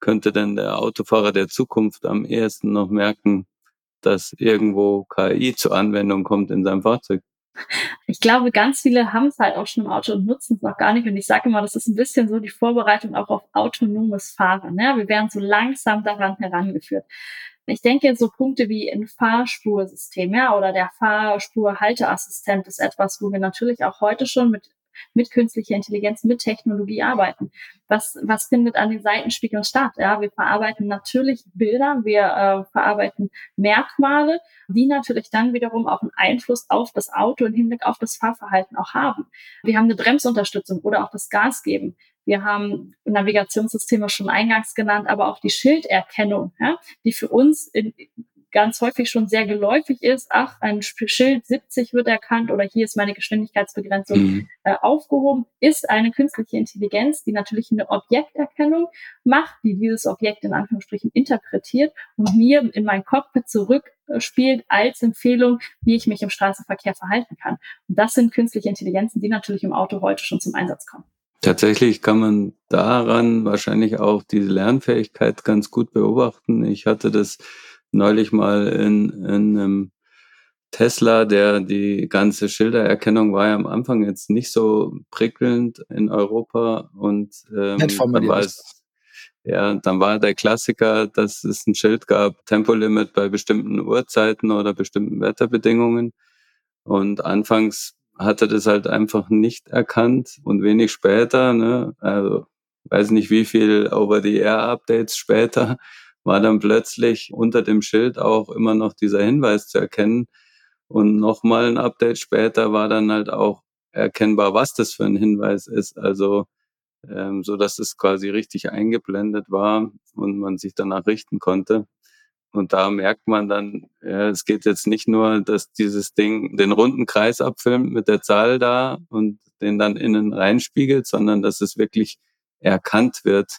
könnte denn der Autofahrer der Zukunft am ehesten noch merken, dass irgendwo KI zur Anwendung kommt in seinem Fahrzeug? Ich glaube, ganz viele haben es halt auch schon im Auto und nutzen es noch gar nicht. Und ich sage immer, das ist ein bisschen so die Vorbereitung auch auf autonomes Fahren. Ne? Wir werden so langsam daran herangeführt. Ich denke, so Punkte wie ein Fahrspursystem ja, oder der Fahrspurhalteassistent ist etwas, wo wir natürlich auch heute schon mit mit künstlicher Intelligenz, mit Technologie arbeiten. Was, was findet an den Seitenspiegeln statt? Ja, wir verarbeiten natürlich Bilder, wir äh, verarbeiten Merkmale, die natürlich dann wiederum auch einen Einfluss auf das Auto im Hinblick auf das Fahrverhalten auch haben. Wir haben eine Bremsunterstützung oder auch das Gas geben. Wir haben Navigationssysteme schon eingangs genannt, aber auch die Schilderkennung, ja, die für uns in, ganz häufig schon sehr geläufig ist, ach, ein Schild 70 wird erkannt oder hier ist meine Geschwindigkeitsbegrenzung mhm. äh, aufgehoben, ist eine künstliche Intelligenz, die natürlich eine Objekterkennung macht, die dieses Objekt in Anführungsstrichen interpretiert und mir in mein Cockpit zurückspielt als Empfehlung, wie ich mich im Straßenverkehr verhalten kann. Und das sind künstliche Intelligenzen, die natürlich im Auto heute schon zum Einsatz kommen. Tatsächlich kann man daran wahrscheinlich auch diese Lernfähigkeit ganz gut beobachten. Ich hatte das neulich mal in, in einem Tesla, der die ganze Schildererkennung war ja am Anfang jetzt nicht so prickelnd in Europa und ähm, dann war es, ja, dann war der Klassiker, dass es ein Schild gab, Tempolimit bei bestimmten Uhrzeiten oder bestimmten Wetterbedingungen. Und anfangs hatte das halt einfach nicht erkannt und wenig später, ne, also weiß nicht wie viel Over-the-Air-Updates später, war dann plötzlich unter dem Schild auch immer noch dieser Hinweis zu erkennen. Und nochmal ein Update später war dann halt auch erkennbar, was das für ein Hinweis ist. Also ähm, so dass es quasi richtig eingeblendet war und man sich danach richten konnte. Und da merkt man dann, ja, es geht jetzt nicht nur, dass dieses Ding den runden Kreis abfilmt mit der Zahl da und den dann innen reinspiegelt, sondern dass es wirklich erkannt wird.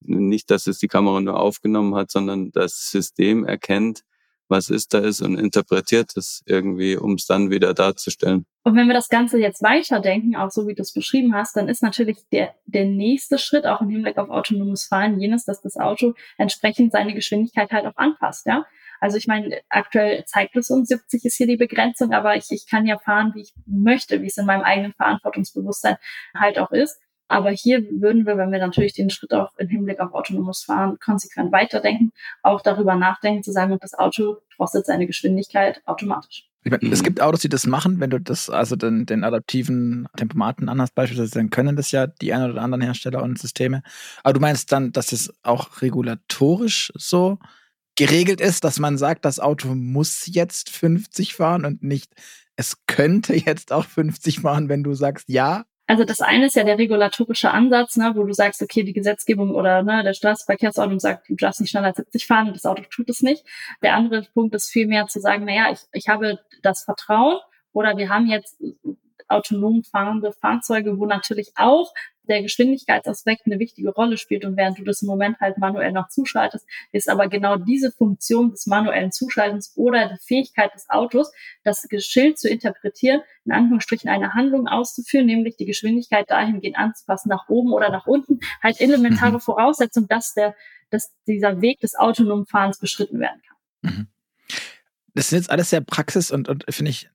Nicht, dass es die Kamera nur aufgenommen hat, sondern das System erkennt, was ist da ist und interpretiert es irgendwie, um es dann wieder darzustellen. Und wenn wir das Ganze jetzt weiterdenken, auch so wie du es beschrieben hast, dann ist natürlich der, der nächste Schritt auch im Hinblick auf autonomes Fahren jenes, dass das Auto entsprechend seine Geschwindigkeit halt auch anpasst, ja. Also ich meine, aktuell zeigt es uns, 70 ist hier die Begrenzung, aber ich, ich kann ja fahren, wie ich möchte, wie es in meinem eigenen Verantwortungsbewusstsein halt auch ist. Aber hier würden wir, wenn wir natürlich den Schritt auch im Hinblick auf autonomes Fahren konsequent weiterdenken, auch darüber nachdenken, zu sagen, das Auto drosselt seine Geschwindigkeit automatisch. Ich meine, es gibt Autos, die das machen, wenn du das, also den, den adaptiven Tempomaten anhast beispielsweise, dann können das ja die einen oder anderen Hersteller und Systeme. Aber du meinst dann, dass es auch regulatorisch so geregelt ist, dass man sagt, das Auto muss jetzt 50 fahren und nicht, es könnte jetzt auch 50 fahren, wenn du sagst, ja, also das eine ist ja der regulatorische Ansatz, ne, wo du sagst, okay, die Gesetzgebung oder ne, der Straßenverkehrsordnung sagt, du darfst nicht schneller als 70 fahren und das Auto tut es nicht. Der andere Punkt ist vielmehr zu sagen, naja, ich, ich habe das Vertrauen oder wir haben jetzt autonom fahrende Fahrzeuge, wo natürlich auch der Geschwindigkeitsaspekt eine wichtige Rolle spielt und während du das im Moment halt manuell noch zuschaltest, ist aber genau diese Funktion des manuellen Zuschaltens oder die Fähigkeit des Autos, das Schild zu interpretieren, in Anführungsstrichen eine Handlung auszuführen, nämlich die Geschwindigkeit dahingehend anzupassen, nach oben oder nach unten, halt elementare mhm. Voraussetzung, dass der, dass dieser Weg des autonomen Fahrens beschritten werden kann. Mhm. Das sind jetzt alles sehr Praxis und, und finde ich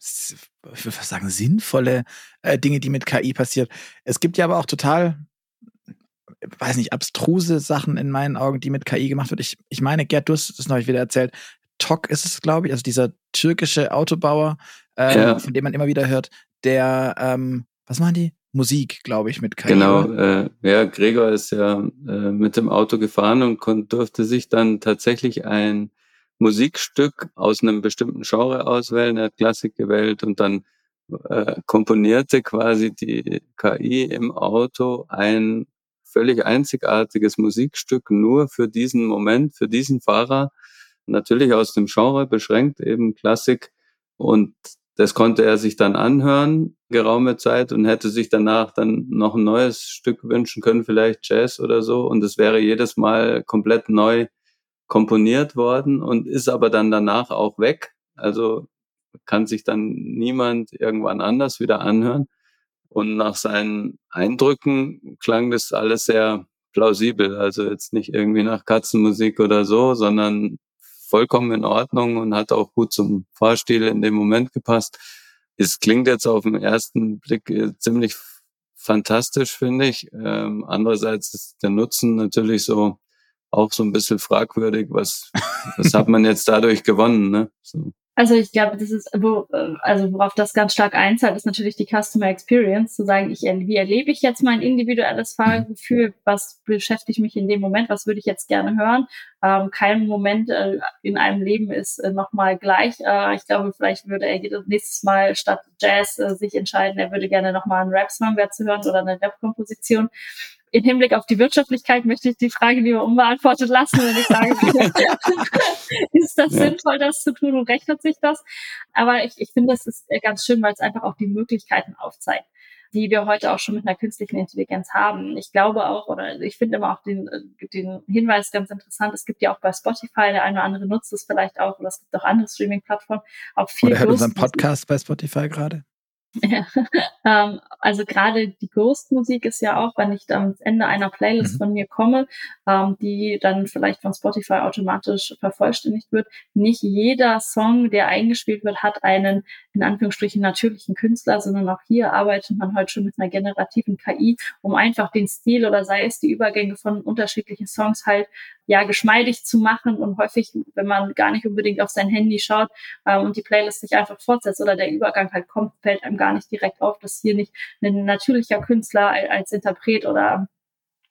ich würde fast sagen, sinnvolle äh, Dinge, die mit KI passiert. Es gibt ja aber auch total, weiß nicht, abstruse Sachen in meinen Augen, die mit KI gemacht wird. Ich, ich meine, Gerd, du hast es neulich wieder erzählt. Tok ist es, glaube ich, also dieser türkische Autobauer, ähm, ja. von dem man immer wieder hört, der, ähm, was machen die? Musik, glaube ich, mit KI. Genau, äh, ja, Gregor ist ja äh, mit dem Auto gefahren und durfte sich dann tatsächlich ein Musikstück aus einem bestimmten Genre auswählen. Er hat Klassik gewählt und dann äh, komponierte quasi die KI im Auto ein völlig einzigartiges Musikstück nur für diesen Moment, für diesen Fahrer. Natürlich aus dem Genre beschränkt, eben Klassik. Und das konnte er sich dann anhören, geraume Zeit, und hätte sich danach dann noch ein neues Stück wünschen können, vielleicht Jazz oder so. Und es wäre jedes Mal komplett neu komponiert worden und ist aber dann danach auch weg. Also kann sich dann niemand irgendwann anders wieder anhören. Und nach seinen Eindrücken klang das alles sehr plausibel. Also jetzt nicht irgendwie nach Katzenmusik oder so, sondern vollkommen in Ordnung und hat auch gut zum Fahrstil in dem Moment gepasst. Es klingt jetzt auf den ersten Blick äh, ziemlich fantastisch, finde ich. Ähm, andererseits ist der Nutzen natürlich so auch so ein bisschen fragwürdig, was, was hat man jetzt dadurch gewonnen, ne? So. Also ich glaube, das ist, wo, also worauf das ganz stark einzahlt, ist natürlich die Customer Experience, zu sagen, ich, wie erlebe ich jetzt mein individuelles Fahrgefühl, was beschäftigt mich in dem Moment, was würde ich jetzt gerne hören. Ähm, kein Moment äh, in einem Leben ist äh, nochmal gleich. Äh, ich glaube, vielleicht würde er nächstes Mal statt Jazz äh, sich entscheiden, er würde gerne nochmal einen Rap-Song zu hören oder eine Rap-Komposition in Hinblick auf die Wirtschaftlichkeit möchte ich die Frage lieber unbeantwortet lassen, wenn ich sage, ist das ja. sinnvoll, das zu tun und rechnet sich das? Aber ich, ich finde, es ist ganz schön, weil es einfach auch die Möglichkeiten aufzeigt die wir heute auch schon mit einer künstlichen Intelligenz haben. Ich glaube auch, oder ich finde immer auch den, den Hinweis ganz interessant, es gibt ja auch bei Spotify, der eine oder andere nutzt es vielleicht auch, oder es gibt auch andere Streaming-Plattformen, auch viel Oder hört unseren Podcast bei Spotify gerade? Ja. ähm, also gerade die Ghost-Musik ist ja auch, wenn ich dann am Ende einer Playlist mhm. von mir komme, ähm, die dann vielleicht von Spotify automatisch vervollständigt wird. Nicht jeder Song, der eingespielt wird, hat einen in Anführungsstrichen natürlichen Künstler, sondern auch hier arbeitet man heute schon mit einer generativen KI, um einfach den Stil oder sei es die Übergänge von unterschiedlichen Songs halt ja geschmeidig zu machen und häufig, wenn man gar nicht unbedingt auf sein Handy schaut äh, und die Playlist sich einfach fortsetzt oder der Übergang halt kommt, fällt einem gar nicht direkt auf, dass hier nicht ein natürlicher Künstler als Interpret oder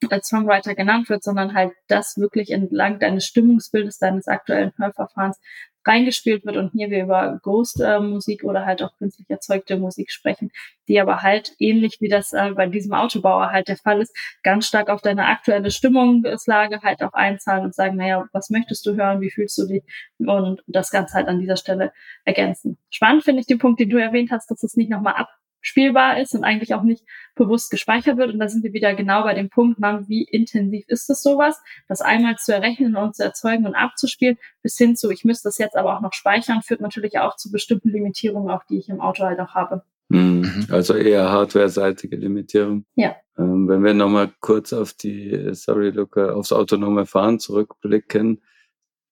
als Songwriter genannt wird, sondern halt das wirklich entlang deines Stimmungsbildes, deines aktuellen Hörverfahrens reingespielt wird und hier wir über Ghost-Musik oder halt auch künstlich erzeugte Musik sprechen, die aber halt ähnlich wie das äh, bei diesem Autobauer halt der Fall ist, ganz stark auf deine aktuelle Stimmungslage halt auch einzahlen und sagen, naja, was möchtest du hören, wie fühlst du dich und das Ganze halt an dieser Stelle ergänzen. Spannend finde ich den Punkt, den du erwähnt hast, dass es nicht nochmal ab spielbar ist und eigentlich auch nicht bewusst gespeichert wird. Und da sind wir wieder genau bei dem Punkt, man, wie intensiv ist es sowas, das einmal zu errechnen und zu erzeugen und abzuspielen, bis hin zu, ich müsste das jetzt aber auch noch speichern, führt natürlich auch zu bestimmten Limitierungen, auch die ich im Auto halt auch habe. Mhm. mhm. Also eher hardware-seitige Limitierung. Ja. Ähm, wenn wir nochmal kurz auf die, sorry Luca, aufs autonome Fahren zurückblicken,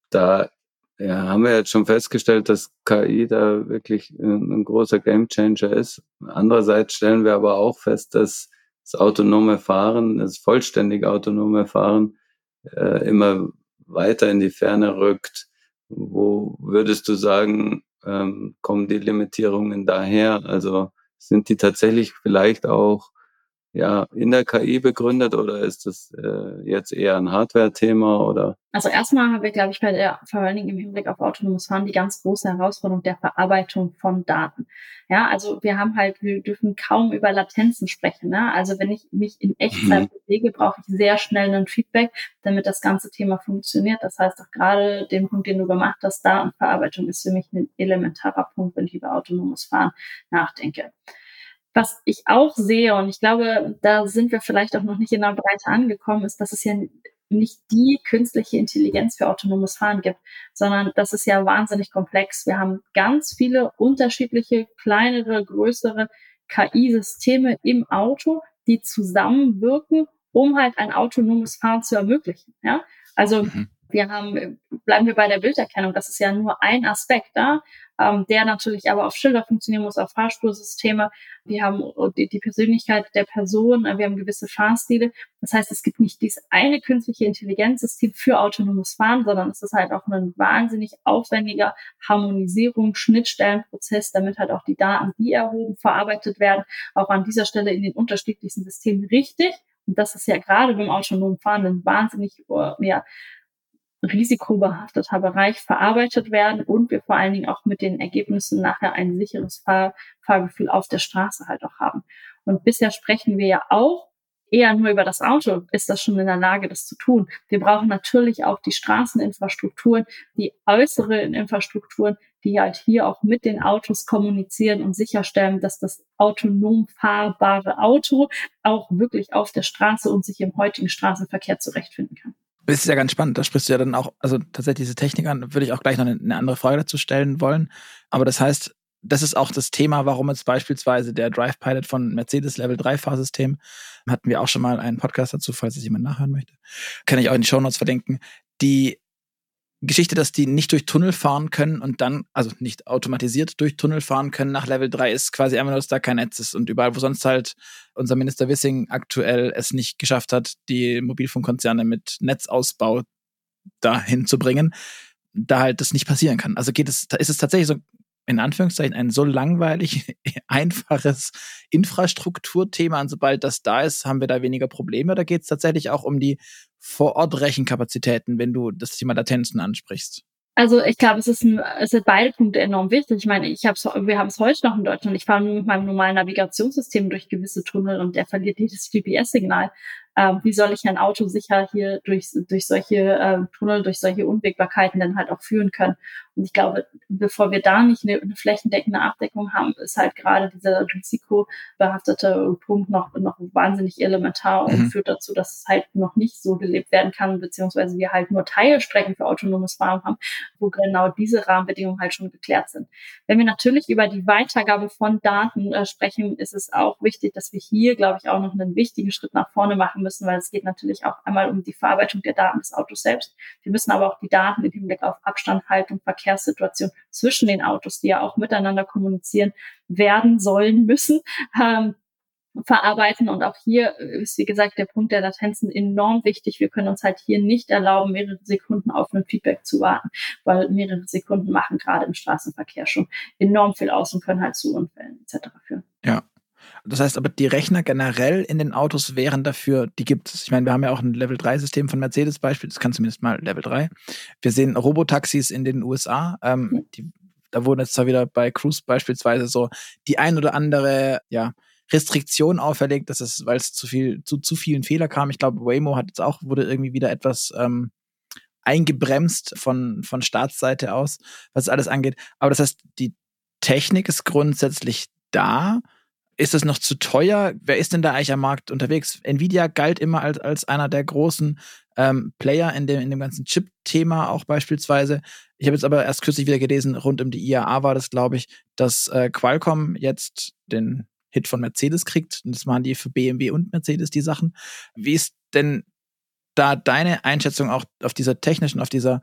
da ja, haben wir jetzt schon festgestellt, dass KI da wirklich ein, ein großer Gamechanger ist. Andererseits stellen wir aber auch fest, dass das autonome Fahren, das vollständig autonome Fahren äh, immer weiter in die Ferne rückt. Wo würdest du sagen, ähm, kommen die Limitierungen daher? Also sind die tatsächlich vielleicht auch ja, in der KI begründet oder ist das äh, jetzt eher ein Hardware-Thema oder? Also erstmal haben wir, glaube ich, bei der, vor allen Dingen im Hinblick auf autonomes Fahren die ganz große Herausforderung der Verarbeitung von Daten. Ja, also wir haben halt, wir dürfen kaum über Latenzen sprechen. Ne? Also wenn ich mich in Echtzeit mhm. bewege, brauche ich sehr schnell ein Feedback, damit das ganze Thema funktioniert. Das heißt auch gerade den Punkt, den du gemacht hast, Datenverarbeitung ist für mich ein elementarer Punkt, wenn ich über autonomes Fahren nachdenke. Was ich auch sehe, und ich glaube, da sind wir vielleicht auch noch nicht in der Breite angekommen, ist, dass es ja nicht die künstliche Intelligenz für autonomes Fahren gibt, sondern das ist ja wahnsinnig komplex. Wir haben ganz viele unterschiedliche, kleinere, größere KI-Systeme im Auto, die zusammenwirken, um halt ein autonomes Fahren zu ermöglichen. Ja? Also mhm. wir haben, bleiben wir bei der Bilderkennung, das ist ja nur ein Aspekt da ähm, der natürlich aber auf Schilder funktionieren muss, auf Fahrspursysteme. Wir haben die, die Persönlichkeit der Person, äh, wir haben gewisse Fahrstile. Das heißt, es gibt nicht dieses eine künstliche Intelligenzsystem für autonomes Fahren, sondern es ist halt auch ein wahnsinnig aufwendiger Harmonisierung, Schnittstellenprozess, damit halt auch die Daten, die erhoben, verarbeitet werden, auch an dieser Stelle in den unterschiedlichsten Systemen richtig. Und das ist ja gerade beim autonomen Fahren ein wahnsinnig äh, ja, risikobehafteter Bereich verarbeitet werden und wir vor allen Dingen auch mit den Ergebnissen nachher ein sicheres Fahr Fahrgefühl auf der Straße halt auch haben. Und bisher sprechen wir ja auch eher nur über das Auto, ist das schon in der Lage, das zu tun. Wir brauchen natürlich auch die Straßeninfrastrukturen, die äußeren Infrastrukturen, die halt hier auch mit den Autos kommunizieren und sicherstellen, dass das autonom fahrbare Auto auch wirklich auf der Straße und sich im heutigen Straßenverkehr zurechtfinden kann. Das ist ja ganz spannend. Da sprichst du ja dann auch, also tatsächlich diese Technik an, würde ich auch gleich noch eine, eine andere Frage dazu stellen wollen. Aber das heißt, das ist auch das Thema, warum jetzt beispielsweise der Drive Pilot von Mercedes Level 3 Fahrsystem, hatten wir auch schon mal einen Podcast dazu, falls es jemand nachhören möchte, kann ich auch in die Show Notes verlinken, die Geschichte, dass die nicht durch Tunnel fahren können und dann, also nicht automatisiert durch Tunnel fahren können nach Level 3, ist quasi einfach nur, dass da kein Netz ist. Und überall, wo sonst halt unser Minister Wissing aktuell es nicht geschafft hat, die Mobilfunkkonzerne mit Netzausbau dahin zu bringen, da halt das nicht passieren kann. Also geht es, ist es tatsächlich so in Anführungszeichen ein so langweilig, einfaches Infrastrukturthema und sobald das da ist, haben wir da weniger Probleme. Oder geht es tatsächlich auch um die Vor-Ort-Rechenkapazitäten, wenn du das Thema Latenzen ansprichst? Also ich glaube, es es sind beide Punkte enorm wichtig. Ich meine, ich hab's, wir haben es heute noch in Deutschland. Ich fahre nur mit meinem normalen Navigationssystem durch gewisse Tunnel und der verliert jedes GPS-Signal ähm, wie soll ich ein Auto sicher hier durch, durch solche äh, Tunnel, durch solche Unwägbarkeiten dann halt auch führen können. Und ich glaube, bevor wir da nicht eine, eine flächendeckende Abdeckung haben, ist halt gerade dieser risikobehaftete Punkt noch, noch wahnsinnig elementar und mhm. führt dazu, dass es halt noch nicht so gelebt werden kann, beziehungsweise wir halt nur Teilstrecken für autonomes Fahren haben, wo genau diese Rahmenbedingungen halt schon geklärt sind. Wenn wir natürlich über die Weitergabe von Daten äh, sprechen, ist es auch wichtig, dass wir hier, glaube ich, auch noch einen wichtigen Schritt nach vorne machen müssen, weil es geht natürlich auch einmal um die Verarbeitung der Daten des Autos selbst. Wir müssen aber auch die Daten im Hinblick auf Abstand, Haltung, Verkehrssituation zwischen den Autos, die ja auch miteinander kommunizieren werden sollen müssen, ähm, verarbeiten. Und auch hier ist, wie gesagt, der Punkt der Latenzen enorm wichtig. Wir können uns halt hier nicht erlauben, mehrere Sekunden auf ein Feedback zu warten, weil mehrere Sekunden machen gerade im Straßenverkehr schon enorm viel aus und können halt zu Unfällen etc. führen. Ja, Das heißt aber, die Rechner generell in den Autos wären dafür, die gibt es. Ich meine, wir haben ja auch ein Level 3-System von Mercedes Beispiel, das kann zumindest mal Level 3. Wir sehen Robotaxis in den USA. Ähm, die, da wurden jetzt zwar wieder bei Cruise beispielsweise so die ein oder andere, ja, Restriktion auferlegt, dass es, weil es zu viel, zu, zu vielen Fehler kam. Ich glaube, Waymo hat jetzt auch, wurde irgendwie wieder etwas ähm, eingebremst von, von Staatsseite aus, was alles angeht. Aber das heißt, die Technik ist grundsätzlich da. Ist es noch zu teuer? Wer ist denn da eigentlich am Markt unterwegs? Nvidia galt immer als, als einer der großen ähm, Player in dem, in dem ganzen Chip-Thema auch beispielsweise. Ich habe jetzt aber erst kürzlich wieder gelesen, rund um die IAA war das, glaube ich, dass äh, Qualcomm jetzt den Hit von Mercedes kriegt. Und das waren die für BMW und Mercedes die Sachen. Wie ist denn da deine Einschätzung auch auf dieser technischen, auf dieser,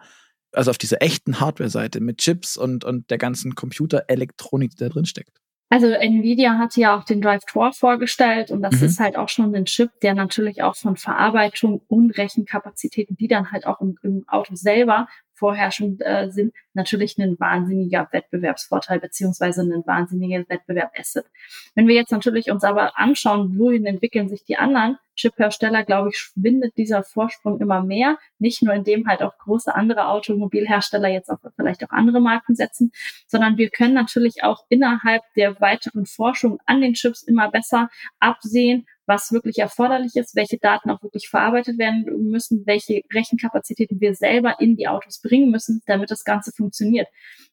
also auf dieser echten Hardware-Seite mit Chips und, und der ganzen Computerelektronik, die da drin steckt? Also Nvidia hat ja auch den Drive Tor vorgestellt und das mhm. ist halt auch schon ein Chip, der natürlich auch von Verarbeitung und Rechenkapazitäten, die dann halt auch im, im Auto selber vorherrschend äh, sind, natürlich ein wahnsinniger Wettbewerbsvorteil beziehungsweise ein wahnsinniger Wettbewerb-Asset. Wenn wir jetzt natürlich uns aber anschauen, wohin entwickeln sich die anderen Chip-Hersteller, glaube ich, schwindet dieser Vorsprung immer mehr. Nicht nur indem halt auch große andere Automobilhersteller jetzt auch vielleicht auch andere Marken setzen, sondern wir können natürlich auch innerhalb der weiteren Forschung an den Chips immer besser absehen, was wirklich erforderlich ist, welche Daten auch wirklich verarbeitet werden müssen, welche Rechenkapazitäten wir selber in die Autos bringen müssen, damit das Ganze funktioniert.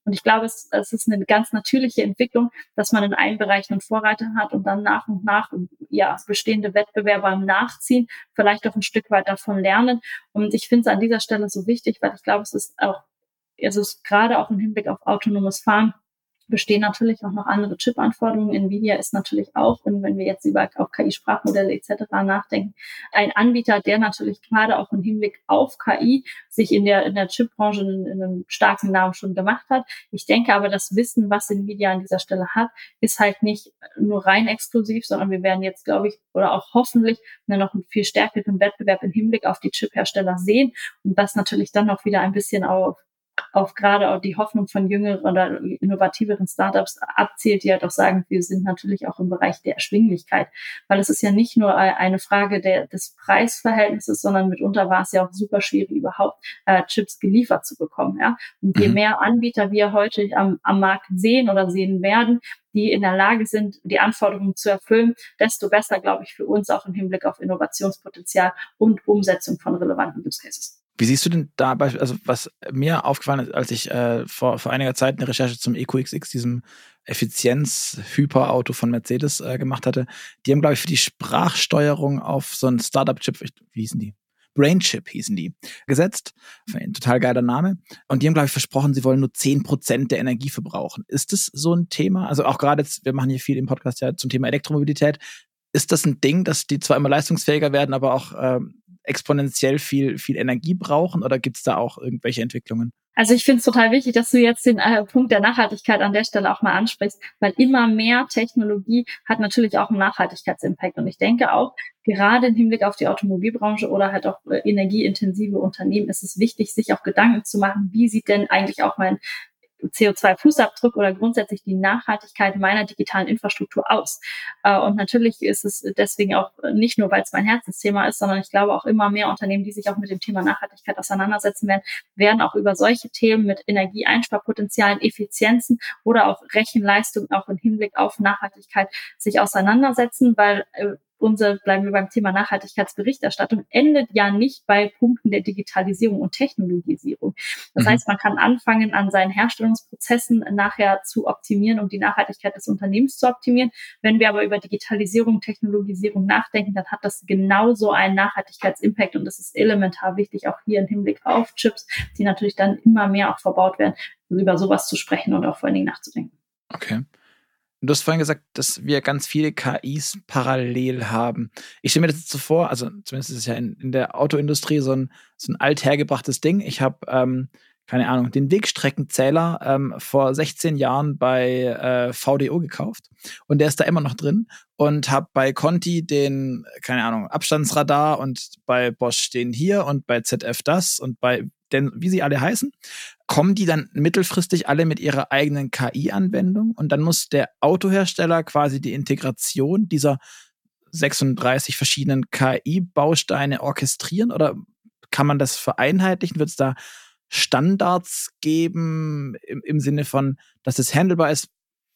Und ich glaube, es, es ist eine ganz natürliche Entwicklung, dass man in einem Bereich einen Vorreiter hat und dann nach und nach ja, bestehende Wettbewerber nachziehen, vielleicht auch ein Stück weit davon lernen. Und ich finde es an dieser Stelle so wichtig, weil ich glaube, es ist auch, es ist gerade auch im Hinblick auf autonomes Fahren bestehen natürlich auch noch andere Chip-Anforderungen. Nvidia ist natürlich auch, und wenn wir jetzt über auch KI-Sprachmodelle etc. nachdenken, ein Anbieter, der natürlich gerade auch im Hinblick auf KI sich in der, in der Chip-Branche in, in einem starken Namen schon gemacht hat. Ich denke aber, das Wissen, was Nvidia an dieser Stelle hat, ist halt nicht nur rein exklusiv, sondern wir werden jetzt, glaube ich, oder auch hoffentlich noch einen viel stärkeren Wettbewerb im Hinblick auf die Chip-Hersteller sehen und das natürlich dann auch wieder ein bisschen auf auf gerade auch die Hoffnung von jüngeren oder innovativeren Startups abzielt, die halt auch sagen, wir sind natürlich auch im Bereich der Erschwinglichkeit, weil es ist ja nicht nur eine Frage der, des Preisverhältnisses, sondern mitunter war es ja auch super schwierig, überhaupt äh, Chips geliefert zu bekommen. Ja? Und je mhm. mehr Anbieter wir heute am, am Markt sehen oder sehen werden, die in der Lage sind, die Anforderungen zu erfüllen, desto besser, glaube ich, für uns auch im Hinblick auf Innovationspotenzial und Umsetzung von relevanten Use Cases. Wie siehst du denn da, also was mir aufgefallen ist, als ich äh, vor, vor einiger Zeit eine Recherche zum EQXX, diesem Effizienz-Hyperauto von Mercedes äh, gemacht hatte, die haben, glaube ich, für die Sprachsteuerung auf so einen Startup-Chip, wie hießen die? Brainchip hießen die, gesetzt. Ein total geiler Name. Und die haben, glaube ich, versprochen, sie wollen nur zehn Prozent der Energie verbrauchen. Ist das so ein Thema? Also auch gerade jetzt, wir machen hier viel im Podcast ja zum Thema Elektromobilität. Ist das ein Ding, dass die zwar immer leistungsfähiger werden, aber auch ähm, exponentiell viel, viel Energie brauchen oder gibt es da auch irgendwelche Entwicklungen? Also ich finde es total wichtig, dass du jetzt den äh, Punkt der Nachhaltigkeit an der Stelle auch mal ansprichst, weil immer mehr Technologie hat natürlich auch einen Nachhaltigkeitsimpact. Und ich denke auch, gerade im Hinblick auf die Automobilbranche oder halt auch äh, energieintensive Unternehmen ist es wichtig, sich auch Gedanken zu machen, wie sieht denn eigentlich auch mein CO2-Fußabdruck oder grundsätzlich die Nachhaltigkeit meiner digitalen Infrastruktur aus. Äh, und natürlich ist es deswegen auch nicht nur, weil es mein Herzensthema ist, sondern ich glaube auch immer mehr Unternehmen, die sich auch mit dem Thema Nachhaltigkeit auseinandersetzen werden, werden auch über solche Themen mit Energieeinsparpotenzialen, Effizienzen oder auch Rechenleistung auch im Hinblick auf Nachhaltigkeit sich auseinandersetzen, weil äh, unser, bleiben wir beim Thema Nachhaltigkeitsberichterstattung, endet ja nicht bei Punkten der Digitalisierung und Technologisierung. Das mhm. heißt, man kann anfangen, an seinen Herstellungsprozessen nachher zu optimieren, um die Nachhaltigkeit des Unternehmens zu optimieren. Wenn wir aber über Digitalisierung, Technologisierung nachdenken, dann hat das genauso einen Nachhaltigkeitsimpact und das ist elementar wichtig, auch hier im Hinblick auf Chips, die natürlich dann immer mehr auch verbaut werden, über sowas zu sprechen und auch vor allen Dingen nachzudenken. Okay. Du hast vorhin gesagt, dass wir ganz viele KIs parallel haben. Ich stelle mir das jetzt so vor, also zumindest ist es ja in, in der Autoindustrie so ein, so ein althergebrachtes Ding. Ich habe, ähm, keine Ahnung, den Wegstreckenzähler ähm, vor 16 Jahren bei äh, VDO gekauft und der ist da immer noch drin und habe bei Conti den, keine Ahnung, Abstandsradar und bei Bosch den hier und bei ZF das und bei denn wie sie alle heißen, kommen die dann mittelfristig alle mit ihrer eigenen KI-Anwendung und dann muss der Autohersteller quasi die Integration dieser 36 verschiedenen KI-Bausteine orchestrieren oder kann man das vereinheitlichen? Wird es da Standards geben im, im Sinne von, dass es handelbar ist?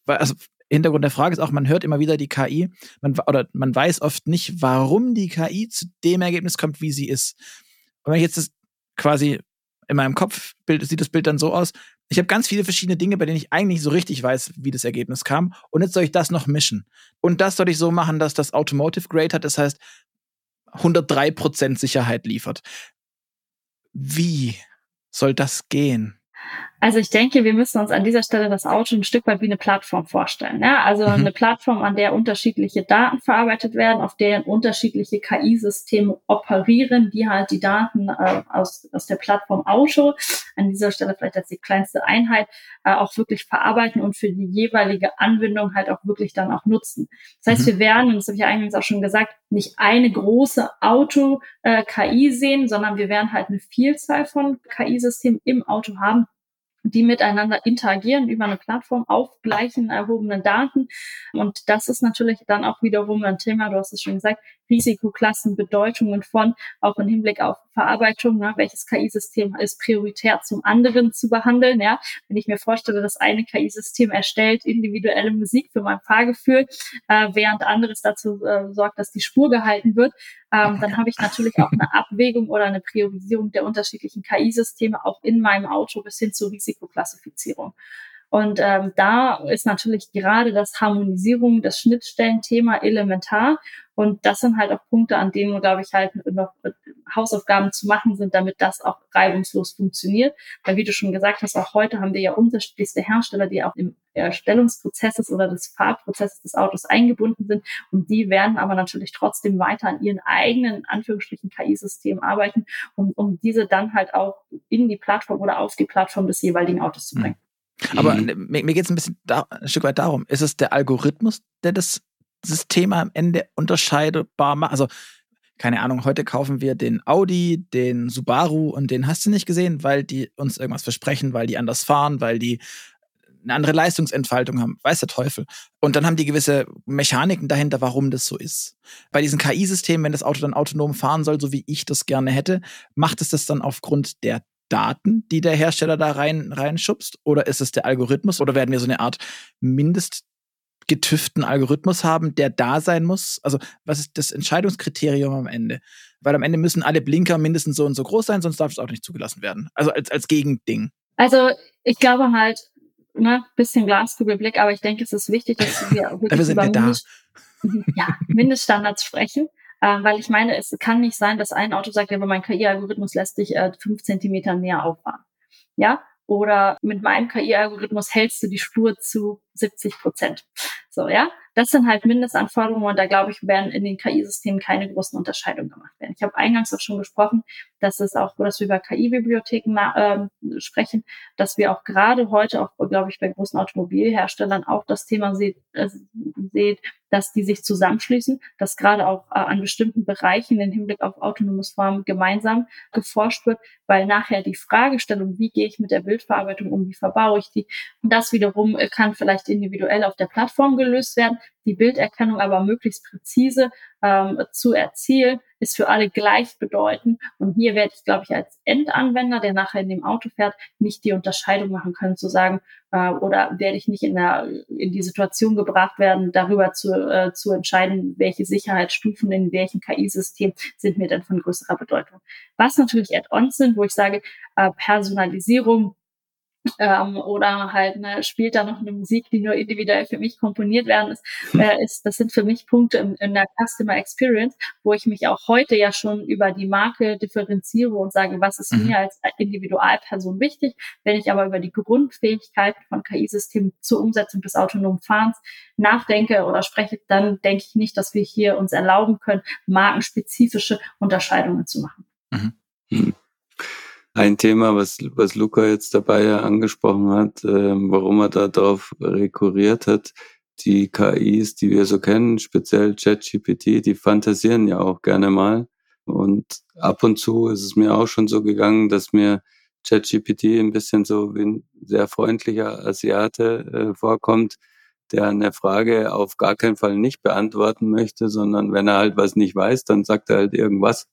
Also Hintergrund der Frage ist auch, man hört immer wieder die KI, man, oder man weiß oft nicht, warum die KI zu dem Ergebnis kommt, wie sie ist. Und wenn ich jetzt das quasi in meinem Kopf sieht das Bild dann so aus, ich habe ganz viele verschiedene Dinge, bei denen ich eigentlich so richtig weiß, wie das Ergebnis kam. Und jetzt soll ich das noch mischen. Und das soll ich so machen, dass das Automotive Grade hat, das heißt 103% Sicherheit liefert. Wie soll das gehen? Also ich denke, wir müssen uns an dieser Stelle das Auto ein Stück weit wie eine Plattform vorstellen. Ja? Also mhm. eine Plattform, an der unterschiedliche Daten verarbeitet werden, auf deren unterschiedliche KI-Systeme operieren, die halt die Daten äh, aus, aus der Plattform Auto, an dieser Stelle vielleicht als die kleinste Einheit, äh, auch wirklich verarbeiten und für die jeweilige Anwendung halt auch wirklich dann auch nutzen. Das heißt, mhm. wir werden, und das habe ich ja eingangs auch schon gesagt, nicht eine große Auto-KI äh, sehen, sondern wir werden halt eine Vielzahl von KI-Systemen im Auto haben, die miteinander interagieren über eine Plattform auf gleichen erhobenen Daten. Und das ist natürlich dann auch wiederum ein Thema, du hast es schon gesagt, Risikoklassen, Bedeutungen von, auch im Hinblick auf Verarbeitung, ne, welches KI-System ist prioritär zum anderen zu behandeln. Ja, wenn ich mir vorstelle, dass eine KI-System erstellt individuelle Musik für mein Fahrgefühl, äh, während anderes dazu äh, sorgt, dass die Spur gehalten wird, ähm, dann habe ich natürlich auch eine Abwägung oder eine Priorisierung der unterschiedlichen KI-Systeme auch in meinem Auto bis hin zur Risikoklassifizierung. Und ähm, da ist natürlich gerade das Harmonisierung, das Schnittstellenthema elementar. Und das sind halt auch Punkte, an denen, glaube ich, halt noch Hausaufgaben zu machen sind, damit das auch reibungslos funktioniert. Weil wie du schon gesagt hast, auch heute haben wir ja unterschiedlichste Hersteller, die auch im Erstellungsprozesses oder des Fahrprozesses des Autos eingebunden sind. Und die werden aber natürlich trotzdem weiter an ihren eigenen, Anführungsstrichen, KI-Systemen arbeiten, um, um diese dann halt auch in die Plattform oder auf die Plattform des jeweiligen Autos zu bringen. Aber mhm. mir, mir geht es ein bisschen da, ein Stück weit darum, ist es der Algorithmus, der das System am Ende unterscheidbar macht? Also, keine Ahnung, heute kaufen wir den Audi, den Subaru und den hast du nicht gesehen, weil die uns irgendwas versprechen, weil die anders fahren, weil die eine andere Leistungsentfaltung haben, weiß der Teufel. Und dann haben die gewisse Mechaniken dahinter, warum das so ist. Bei diesen KI-Systemen, wenn das Auto dann autonom fahren soll, so wie ich das gerne hätte, macht es das dann aufgrund der Daten, die der Hersteller da rein reinschubst? Oder ist es der Algorithmus? Oder werden wir so eine Art mindestgetüften Algorithmus haben, der da sein muss? Also, was ist das Entscheidungskriterium am Ende? Weil am Ende müssen alle Blinker mindestens so und so groß sein, sonst darf es auch nicht zugelassen werden. Also als, als Gegending. Also, ich glaube halt, ne, bisschen Glaskugelblick, aber ich denke, es ist wichtig, dass wir wirklich über Mindest, ja, Mindeststandards sprechen. Äh, weil ich meine, es kann nicht sein, dass ein Auto sagt, ja, aber mein KI-Algorithmus lässt dich äh, fünf Zentimeter näher auffahren. Ja, oder mit meinem KI-Algorithmus hältst du die Spur zu 70 Prozent. So, ja. Das sind halt Mindestanforderungen und da glaube ich, werden in den KI-Systemen keine großen Unterscheidungen gemacht werden. Ich habe eingangs auch schon gesprochen, dass es auch, dass wir über KI-Bibliotheken äh, sprechen, dass wir auch gerade heute auch, glaube ich, bei großen Automobilherstellern auch das Thema seht, äh, seht dass die sich zusammenschließen, dass gerade auch äh, an bestimmten Bereichen im Hinblick auf autonomes Fahren gemeinsam geforscht wird, weil nachher die Fragestellung, wie gehe ich mit der Bildverarbeitung um, wie verbaue ich die, das wiederum äh, kann vielleicht individuell auf der Plattform gelöst werden, die Bilderkennung aber möglichst präzise ähm, zu erzielen, ist für alle gleichbedeutend. Und hier werde ich, glaube ich, als Endanwender, der nachher in dem Auto fährt, nicht die Unterscheidung machen können, zu sagen, äh, oder werde ich nicht in, der, in die Situation gebracht werden, darüber zu, äh, zu entscheiden, welche Sicherheitsstufen in welchem KI-System sind mir denn von größerer Bedeutung. Was natürlich Add-ons sind, wo ich sage, äh, Personalisierung, ähm, oder halt ne, spielt da noch eine Musik, die nur individuell für mich komponiert werden ist, äh, ist das sind für mich Punkte in, in, der Customer Experience, wo ich mich auch heute ja schon über die Marke differenziere und sage, was ist mhm. mir als Individualperson wichtig. Wenn ich aber über die Grundfähigkeiten von KI-Systemen zur Umsetzung des autonomen Fahrens nachdenke oder spreche, dann denke ich nicht, dass wir hier uns erlauben können, markenspezifische Unterscheidungen zu machen. Mhm. Ein Thema, was, was Luca jetzt dabei ja angesprochen hat, äh, warum er da drauf rekurriert hat, die KIs, die wir so kennen, speziell ChatGPT, die fantasieren ja auch gerne mal. Und ab und zu ist es mir auch schon so gegangen, dass mir ChatGPT ein bisschen so wie ein sehr freundlicher Asiate äh, vorkommt, der eine Frage auf gar keinen Fall nicht beantworten möchte, sondern wenn er halt was nicht weiß, dann sagt er halt irgendwas.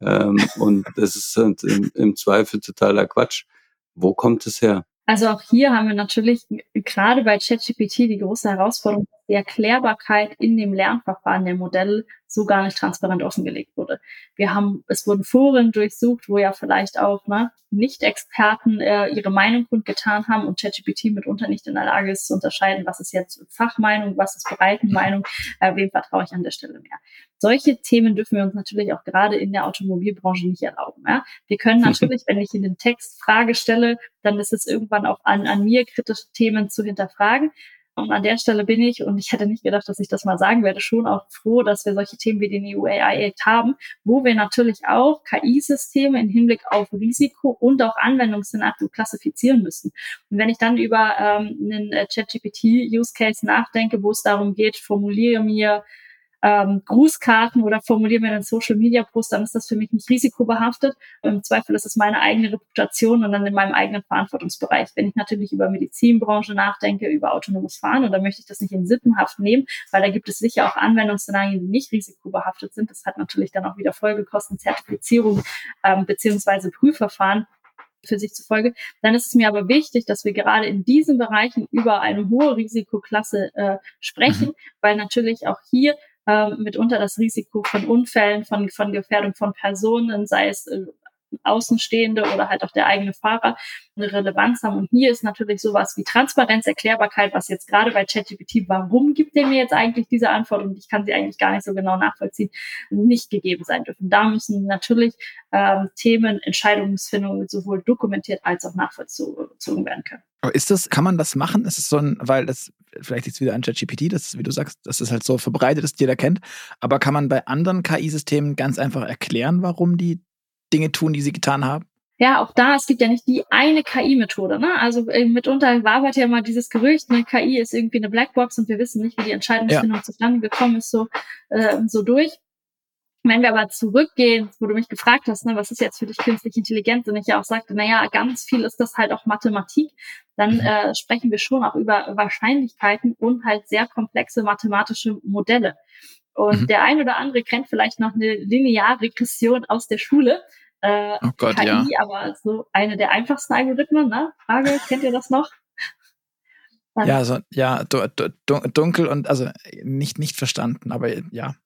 Ähm, und das ist halt im, im Zweifel totaler Quatsch. Wo kommt es her? Also auch hier haben wir natürlich gerade bei ChatGPT die große Herausforderung, die Erklärbarkeit in dem Lernverfahren der Modelle so gar nicht transparent offengelegt wurde. Wir haben, es wurden Foren durchsucht, wo ja vielleicht auch ne, Nicht-Experten äh, ihre Meinung kundgetan haben und ChatGPT mitunter nicht in der Lage ist zu unterscheiden, was ist jetzt Fachmeinung, was ist Breitenmeinung, äh, wem vertraue ich an der Stelle mehr. Solche Themen dürfen wir uns natürlich auch gerade in der Automobilbranche nicht erlauben. Ja? Wir können natürlich, wenn ich in den Text Frage stelle, dann ist es irgendwann auch an, an mir, kritische Themen zu hinterfragen. Und an der Stelle bin ich, und ich hätte nicht gedacht, dass ich das mal sagen werde, schon auch froh, dass wir solche Themen wie den EU AI Act haben, wo wir natürlich auch KI-Systeme im Hinblick auf Risiko und auch Anwendungsszenario klassifizieren müssen. Und wenn ich dann über ähm, einen äh, ChatGPT-Use-Case nachdenke, wo es darum geht, formuliere mir ähm, Grußkarten oder formuliere mir einen Social Media Post, dann ist das für mich nicht risikobehaftet. Im Zweifel ist es meine eigene Reputation und dann in meinem eigenen Verantwortungsbereich. Wenn ich natürlich über Medizinbranche nachdenke, über autonomes Fahren, und dann möchte ich das nicht in Sippenhaft nehmen, weil da gibt es sicher auch Anwendungsszenarien, die nicht risikobehaftet sind. Das hat natürlich dann auch wieder Folgekosten, Zertifizierung ähm, beziehungsweise Prüfverfahren für sich zufolge, dann ist es mir aber wichtig, dass wir gerade in diesen Bereichen über eine hohe Risikoklasse äh, sprechen, mhm. weil natürlich auch hier äh, mitunter das Risiko von Unfällen, von, von Gefährdung von Personen, sei es äh, Außenstehende oder halt auch der eigene Fahrer eine Relevanz haben. Und hier ist natürlich sowas wie Transparenz, Erklärbarkeit, was jetzt gerade bei ChatGPT, warum gibt der mir jetzt eigentlich diese Antwort und ich kann sie eigentlich gar nicht so genau nachvollziehen, nicht gegeben sein dürfen. Da müssen natürlich ähm, Themen, Entscheidungsfindungen sowohl dokumentiert als auch nachvollzogen werden können. Aber ist das, kann man das machen? Ist es so ein, weil das, vielleicht jetzt wieder an ChatGPT, das, wie du sagst, das ist halt so verbreitet, dass jeder kennt. Aber kann man bei anderen KI-Systemen ganz einfach erklären, warum die Dinge tun, die sie getan haben? Ja, auch da, es gibt ja nicht die eine KI-Methode. Ne? Also äh, mitunter wabert ja mal dieses Gerücht, ne, KI ist irgendwie eine Blackbox und wir wissen nicht, wie die Entscheidungsfindung ja. zustande gekommen ist, so, äh, so durch. Wenn wir aber zurückgehen, wo du mich gefragt hast, ne, was ist jetzt für dich künstliche Intelligenz, und ich ja auch sagte, naja, ganz viel ist das halt auch Mathematik, dann mhm. äh, sprechen wir schon auch über Wahrscheinlichkeiten und halt sehr komplexe mathematische Modelle. Und mhm. der ein oder andere kennt vielleicht noch eine Linearregression aus der Schule. Äh, oh Gott, KI, ja. aber so eine der einfachsten Algorithmen, ne? Frage, kennt ihr das noch? ja, so, ja, dunkel und also nicht, nicht verstanden, aber ja.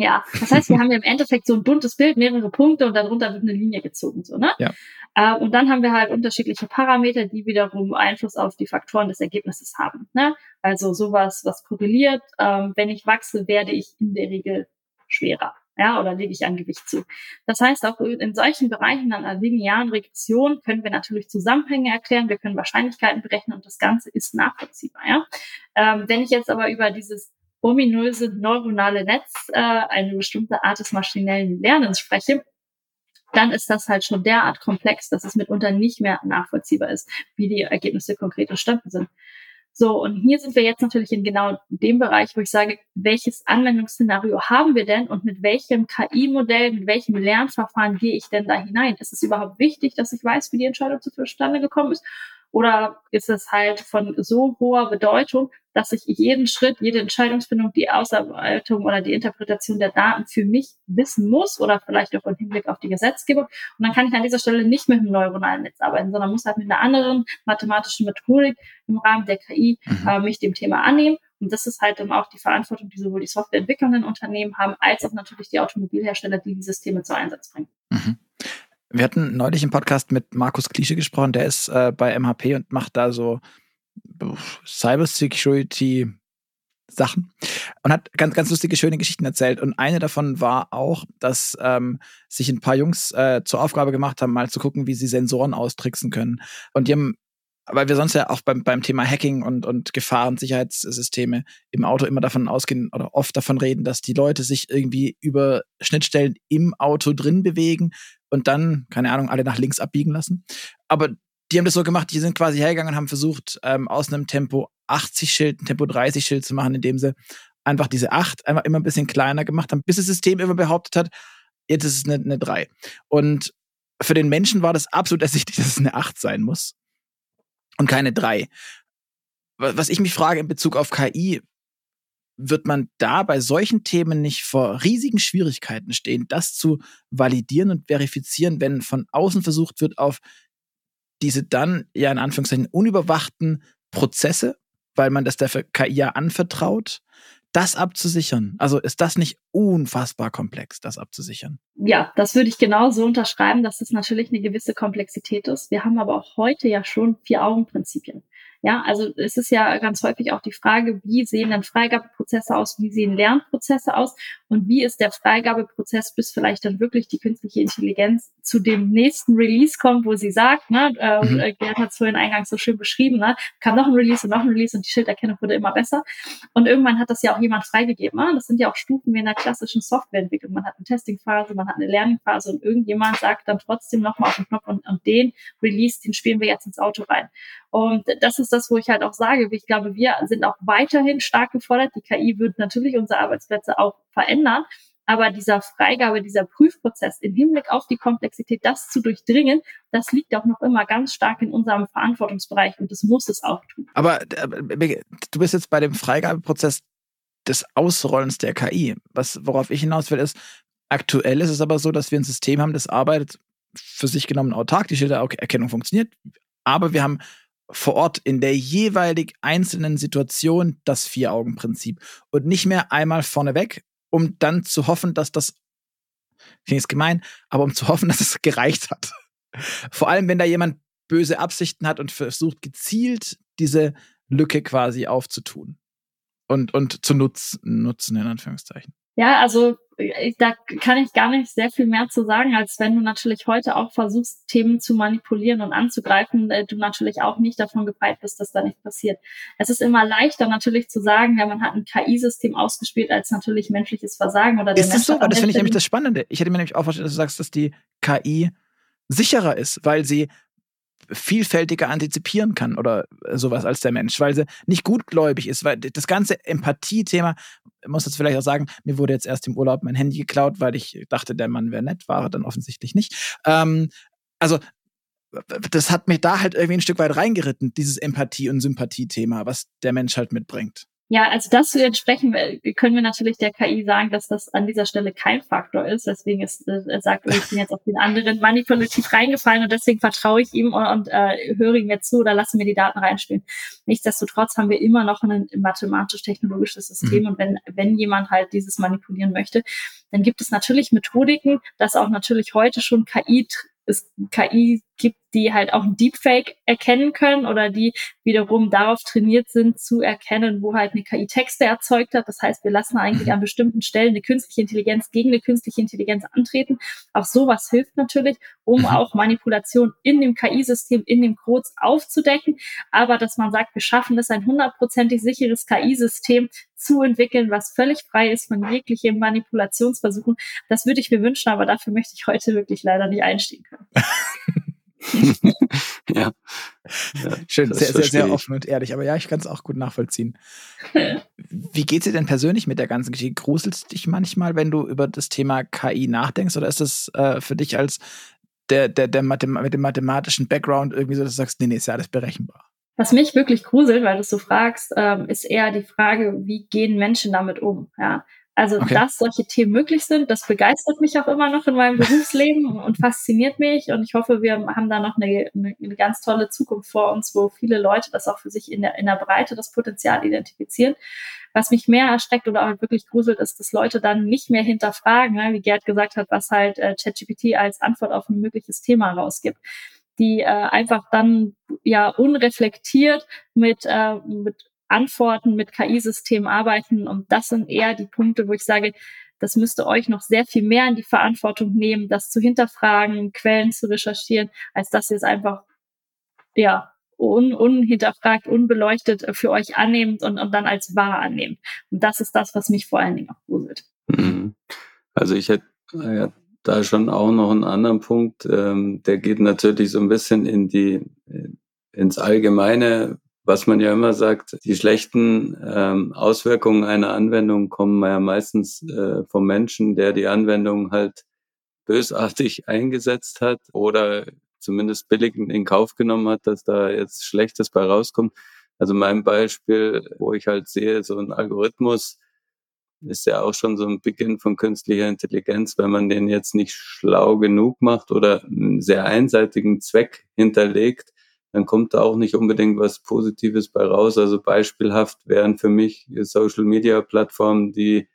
Ja, das heißt, wir haben ja im Endeffekt so ein buntes Bild, mehrere Punkte und darunter wird eine Linie gezogen, so, ne? Ja. Äh, und dann haben wir halt unterschiedliche Parameter, die wiederum Einfluss auf die Faktoren des Ergebnisses haben, ne? Also sowas, was korreliert. Ähm, wenn ich wachse, werde ich in der Regel schwerer, ja, oder lege ich an Gewicht zu. Das heißt, auch in solchen Bereichen an einer linearen Regression können wir natürlich Zusammenhänge erklären, wir können Wahrscheinlichkeiten berechnen und das Ganze ist nachvollziehbar, ja. Ähm, wenn ich jetzt aber über dieses ominöse neuronale Netz, äh, eine bestimmte Art des maschinellen Lernens spreche, dann ist das halt schon derart komplex, dass es mitunter nicht mehr nachvollziehbar ist, wie die Ergebnisse konkret entstanden sind. So, und hier sind wir jetzt natürlich in genau dem Bereich, wo ich sage, welches Anwendungsszenario haben wir denn und mit welchem KI-Modell, mit welchem Lernverfahren gehe ich denn da hinein? Ist es überhaupt wichtig, dass ich weiß, wie die Entscheidung zustande gekommen ist? Oder ist es halt von so hoher Bedeutung, dass ich jeden Schritt, jede Entscheidungsfindung, die Ausarbeitung oder die Interpretation der Daten für mich wissen muss oder vielleicht auch im Hinblick auf die Gesetzgebung. Und dann kann ich an dieser Stelle nicht mit einem neuronalen Netz arbeiten, sondern muss halt mit einer anderen mathematischen Methodik im Rahmen der KI mhm. äh, mich dem Thema annehmen. Und das ist halt dann auch die Verantwortung, die sowohl die softwareentwickelnden Unternehmen haben, als auch natürlich die Automobilhersteller, die die Systeme zum Einsatz bringen. Mhm. Wir hatten neulich im Podcast mit Markus Klische gesprochen, der ist äh, bei MHP und macht da so Cybersecurity Sachen und hat ganz, ganz lustige, schöne Geschichten erzählt. Und eine davon war auch, dass ähm, sich ein paar Jungs äh, zur Aufgabe gemacht haben, mal zu gucken, wie sie Sensoren austricksen können. Und die haben weil wir sonst ja auch beim, beim Thema Hacking und, und Gefahrensicherheitssysteme im Auto immer davon ausgehen oder oft davon reden, dass die Leute sich irgendwie über Schnittstellen im Auto drin bewegen und dann, keine Ahnung, alle nach links abbiegen lassen. Aber die haben das so gemacht, die sind quasi hergegangen und haben versucht, ähm, aus einem Tempo 80 Schild ein Tempo 30 Schild zu machen, indem sie einfach diese 8 einfach immer ein bisschen kleiner gemacht haben, bis das System immer behauptet hat, jetzt ist es eine, eine 3. Und für den Menschen war das absolut ersichtlich, dass es eine 8 sein muss und keine 3. Was ich mich frage in Bezug auf KI, wird man da bei solchen Themen nicht vor riesigen Schwierigkeiten stehen, das zu validieren und verifizieren, wenn von außen versucht wird, auf diese dann ja in Anführungszeichen unüberwachten Prozesse, weil man das der KI ja anvertraut, das abzusichern? Also ist das nicht unfassbar komplex, das abzusichern? Ja, das würde ich genauso unterschreiben, dass es natürlich eine gewisse Komplexität ist. Wir haben aber auch heute ja schon Vier-Augen-Prinzipien. Ja, also es ist ja ganz häufig auch die Frage, wie sehen dann Freigabeprozesse aus, wie sehen Lernprozesse aus und wie ist der Freigabeprozess, bis vielleicht dann wirklich die künstliche Intelligenz zu dem nächsten Release kommt, wo sie sagt, ne, äh, mhm. Äh, Gerd hat es vorhin eingangs so schön beschrieben, ne, kam noch ein Release und noch ein Release und die Schilderkennung wurde immer besser. Und irgendwann hat das ja auch jemand freigegeben. Ne? Das sind ja auch Stufen wie in der klassischen Softwareentwicklung. Man hat eine Testingphase, man hat eine Lernphase und irgendjemand sagt dann trotzdem nochmal auf den Knopf und, und den Release, den spielen wir jetzt ins Auto rein. Und das ist das, wo ich halt auch sage, ich glaube, wir sind auch weiterhin stark gefordert. Die KI wird natürlich unsere Arbeitsplätze auch verändern. Aber dieser Freigabe, dieser Prüfprozess im Hinblick auf die Komplexität, das zu durchdringen, das liegt auch noch immer ganz stark in unserem Verantwortungsbereich und das muss es auch tun. Aber äh, du bist jetzt bei dem Freigabeprozess des Ausrollens der KI. Was, worauf ich hinaus will, ist, aktuell ist es aber so, dass wir ein System haben, das arbeitet für sich genommen autark. Die Schildererkennung funktioniert. Aber wir haben vor Ort in der jeweilig einzelnen Situation das Vier-Augen-Prinzip und nicht mehr einmal vorneweg, um dann zu hoffen, dass das, finde es gemein, aber um zu hoffen, dass es gereicht hat. Vor allem, wenn da jemand böse Absichten hat und versucht gezielt diese Lücke quasi aufzutun und, und zu nutzen, nutzen, in Anführungszeichen. Ja, also da kann ich gar nicht sehr viel mehr zu sagen, als wenn du natürlich heute auch versuchst, Themen zu manipulieren und anzugreifen, äh, du natürlich auch nicht davon gefeit bist, dass da nichts passiert. Es ist immer leichter natürlich zu sagen, ja, man hat ein KI-System ausgespielt, als natürlich menschliches Versagen oder der Ist das so? Das finde ich nämlich das Spannende. Ich hätte mir nämlich auch vorgestellt, dass du sagst, dass die KI sicherer ist, weil sie vielfältiger antizipieren kann oder sowas als der Mensch, weil sie nicht gutgläubig ist, weil das ganze Empathie-Thema, muss jetzt vielleicht auch sagen, mir wurde jetzt erst im Urlaub mein Handy geklaut, weil ich dachte, der Mann wäre nett, war er dann offensichtlich nicht. Ähm, also das hat mich da halt irgendwie ein Stück weit reingeritten, dieses Empathie- und Sympathie-Thema, was der Mensch halt mitbringt. Ja, also das zu entsprechen, können wir natürlich der KI sagen, dass das an dieser Stelle kein Faktor ist. Deswegen ist, äh, sagt, ich bin jetzt auf den anderen manipulativ reingefallen und deswegen vertraue ich ihm und, und äh, höre ihm jetzt zu oder lasse mir die Daten reinspielen. Nichtsdestotrotz haben wir immer noch ein mathematisch-technologisches System mhm. und wenn, wenn jemand halt dieses manipulieren möchte, dann gibt es natürlich Methodiken, dass auch natürlich heute schon KI es KI gibt, die halt auch ein Deepfake erkennen können oder die wiederum darauf trainiert sind, zu erkennen, wo halt eine KI Texte erzeugt hat. Das heißt, wir lassen eigentlich an bestimmten Stellen eine künstliche Intelligenz gegen eine künstliche Intelligenz antreten. Auch sowas hilft natürlich, um mhm. auch Manipulation in dem KI-System, in dem Codes aufzudecken. Aber dass man sagt, wir schaffen es, ein hundertprozentig sicheres KI-System zu entwickeln, was völlig frei ist von jeglichen Manipulationsversuchen, das würde ich mir wünschen, aber dafür möchte ich heute wirklich leider nicht einstehen können. ja. ja. Schön, sehr, sehr, sehr offen und ehrlich. Aber ja, ich kann es auch gut nachvollziehen. Wie geht es dir denn persönlich mit der ganzen Geschichte? Gruselst dich manchmal, wenn du über das Thema KI nachdenkst? Oder ist es äh, für dich als der, der, der Mathem mit dem mathematischen Background irgendwie so, dass du sagst, nee, nee, ist ja alles berechenbar? Was mich wirklich gruselt, weil du es so fragst, ähm, ist eher die Frage, wie gehen Menschen damit um? Ja, also, okay. dass solche Themen möglich sind, das begeistert mich auch immer noch in meinem Berufsleben und fasziniert mich. Und ich hoffe, wir haben da noch eine, eine, ganz tolle Zukunft vor uns, wo viele Leute das auch für sich in der, in der Breite das Potenzial identifizieren. Was mich mehr erschreckt oder auch wirklich gruselt, ist, dass Leute dann nicht mehr hinterfragen, ne, wie Gerd gesagt hat, was halt äh, ChatGPT als Antwort auf ein mögliches Thema rausgibt die äh, einfach dann ja unreflektiert mit, äh, mit Antworten mit KI-Systemen arbeiten. Und das sind eher die Punkte, wo ich sage, das müsste euch noch sehr viel mehr in die Verantwortung nehmen, das zu hinterfragen, Quellen zu recherchieren, als dass ihr es einfach, ja, un, unhinterfragt, unbeleuchtet für euch annehmt und, und dann als wahr annehmt. Und das ist das, was mich vor allen Dingen auch gruselt. Mhm. Also ich hätte ja, da schon auch noch einen anderen Punkt, ähm, der geht natürlich so ein bisschen in die, ins Allgemeine, was man ja immer sagt, die schlechten ähm, Auswirkungen einer Anwendung kommen ja meistens äh, vom Menschen, der die Anwendung halt bösartig eingesetzt hat oder zumindest billigend in Kauf genommen hat, dass da jetzt Schlechtes bei rauskommt. Also mein Beispiel, wo ich halt sehe, so ein Algorithmus ist ja auch schon so ein Beginn von künstlicher Intelligenz, wenn man den jetzt nicht schlau genug macht oder einen sehr einseitigen Zweck hinterlegt, dann kommt da auch nicht unbedingt was Positives bei raus. Also beispielhaft wären für mich Social Media Plattformen, die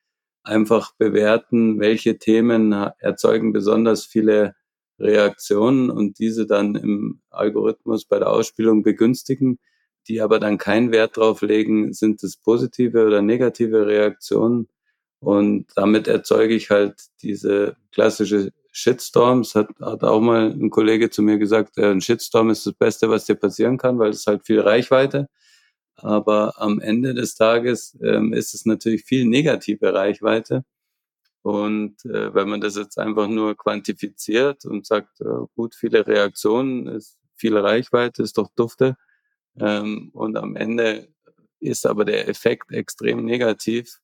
einfach bewerten, welche Themen erzeugen besonders viele Reaktionen und diese dann im Algorithmus bei der Ausspielung begünstigen, die aber dann keinen Wert drauf legen, sind es positive oder negative Reaktionen. Und damit erzeuge ich halt diese klassische Shitstorms. Hat, hat auch mal ein Kollege zu mir gesagt, ein Shitstorm ist das Beste, was dir passieren kann, weil es halt viel Reichweite. Aber am Ende des Tages ähm, ist es natürlich viel negative Reichweite. Und äh, wenn man das jetzt einfach nur quantifiziert und sagt, äh, gut, viele Reaktionen, ist viel Reichweite, ist doch dufte. Ähm, und am Ende ist aber der Effekt extrem negativ.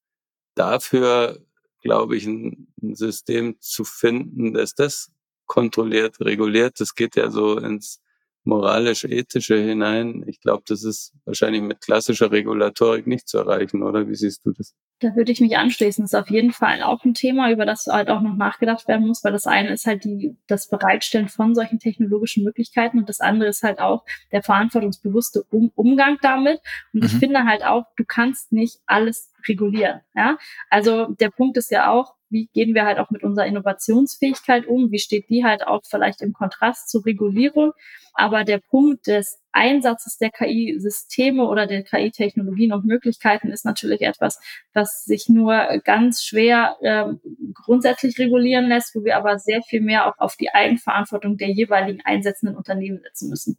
Dafür, glaube ich, ein, ein System zu finden, das das kontrolliert, reguliert, das geht ja so ins moralisch-ethische hinein. Ich glaube, das ist wahrscheinlich mit klassischer Regulatorik nicht zu erreichen, oder? Wie siehst du das? Da würde ich mich anschließen. Das ist auf jeden Fall auch ein Thema, über das halt auch noch nachgedacht werden muss, weil das eine ist halt die, das Bereitstellen von solchen technologischen Möglichkeiten und das andere ist halt auch der verantwortungsbewusste um Umgang damit. Und mhm. ich finde halt auch, du kannst nicht alles regulieren. Ja? Also der Punkt ist ja auch, wie gehen wir halt auch mit unserer Innovationsfähigkeit um? Wie steht die halt auch vielleicht im Kontrast zur Regulierung? Aber der Punkt des Einsatzes der KI-Systeme oder der KI-Technologien und Möglichkeiten ist natürlich etwas, was sich nur ganz schwer äh, grundsätzlich regulieren lässt, wo wir aber sehr viel mehr auch auf die Eigenverantwortung der jeweiligen einsetzenden Unternehmen setzen müssen.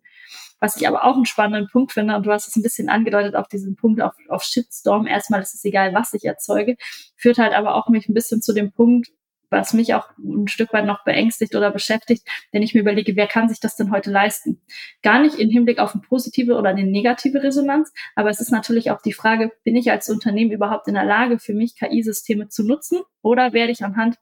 Was ich aber auch einen spannenden Punkt finde, und du hast es ein bisschen angedeutet auf diesen Punkt auf, auf Shitstorm, erstmal ist es egal, was ich erzeuge, führt halt aber auch mich ein bisschen zu dem Punkt, was mich auch ein Stück weit noch beängstigt oder beschäftigt, wenn ich mir überlege, wer kann sich das denn heute leisten? Gar nicht im Hinblick auf eine positive oder eine negative Resonanz, aber es ist natürlich auch die Frage, bin ich als Unternehmen überhaupt in der Lage, für mich KI-Systeme zu nutzen oder werde ich anhand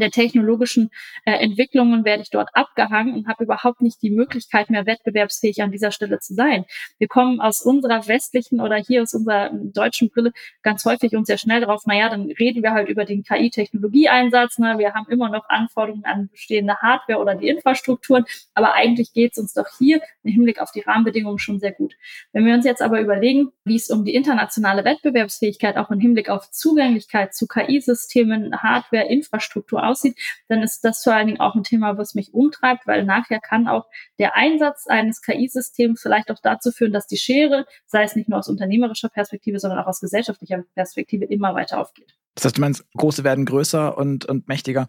der technologischen äh, Entwicklungen werde ich dort abgehangen und habe überhaupt nicht die Möglichkeit mehr wettbewerbsfähig an dieser Stelle zu sein. Wir kommen aus unserer westlichen oder hier aus unserer deutschen Brille ganz häufig und sehr schnell drauf, naja, dann reden wir halt über den KI-Technologieeinsatz, ne? wir haben immer noch Anforderungen an bestehende Hardware oder die Infrastrukturen, aber eigentlich geht es uns doch hier im Hinblick auf die Rahmenbedingungen schon sehr gut. Wenn wir uns jetzt aber überlegen, wie es um die internationale Wettbewerbsfähigkeit auch im Hinblick auf Zugänglichkeit zu KI-Systemen, Hardware, Infrastruktur aussieht, dann ist das vor allen Dingen auch ein Thema, was mich umtreibt, weil nachher kann auch der Einsatz eines KI-Systems vielleicht auch dazu führen, dass die Schere, sei es nicht nur aus unternehmerischer Perspektive, sondern auch aus gesellschaftlicher Perspektive immer weiter aufgeht. Das heißt, du meinst, große werden größer und, und mächtiger.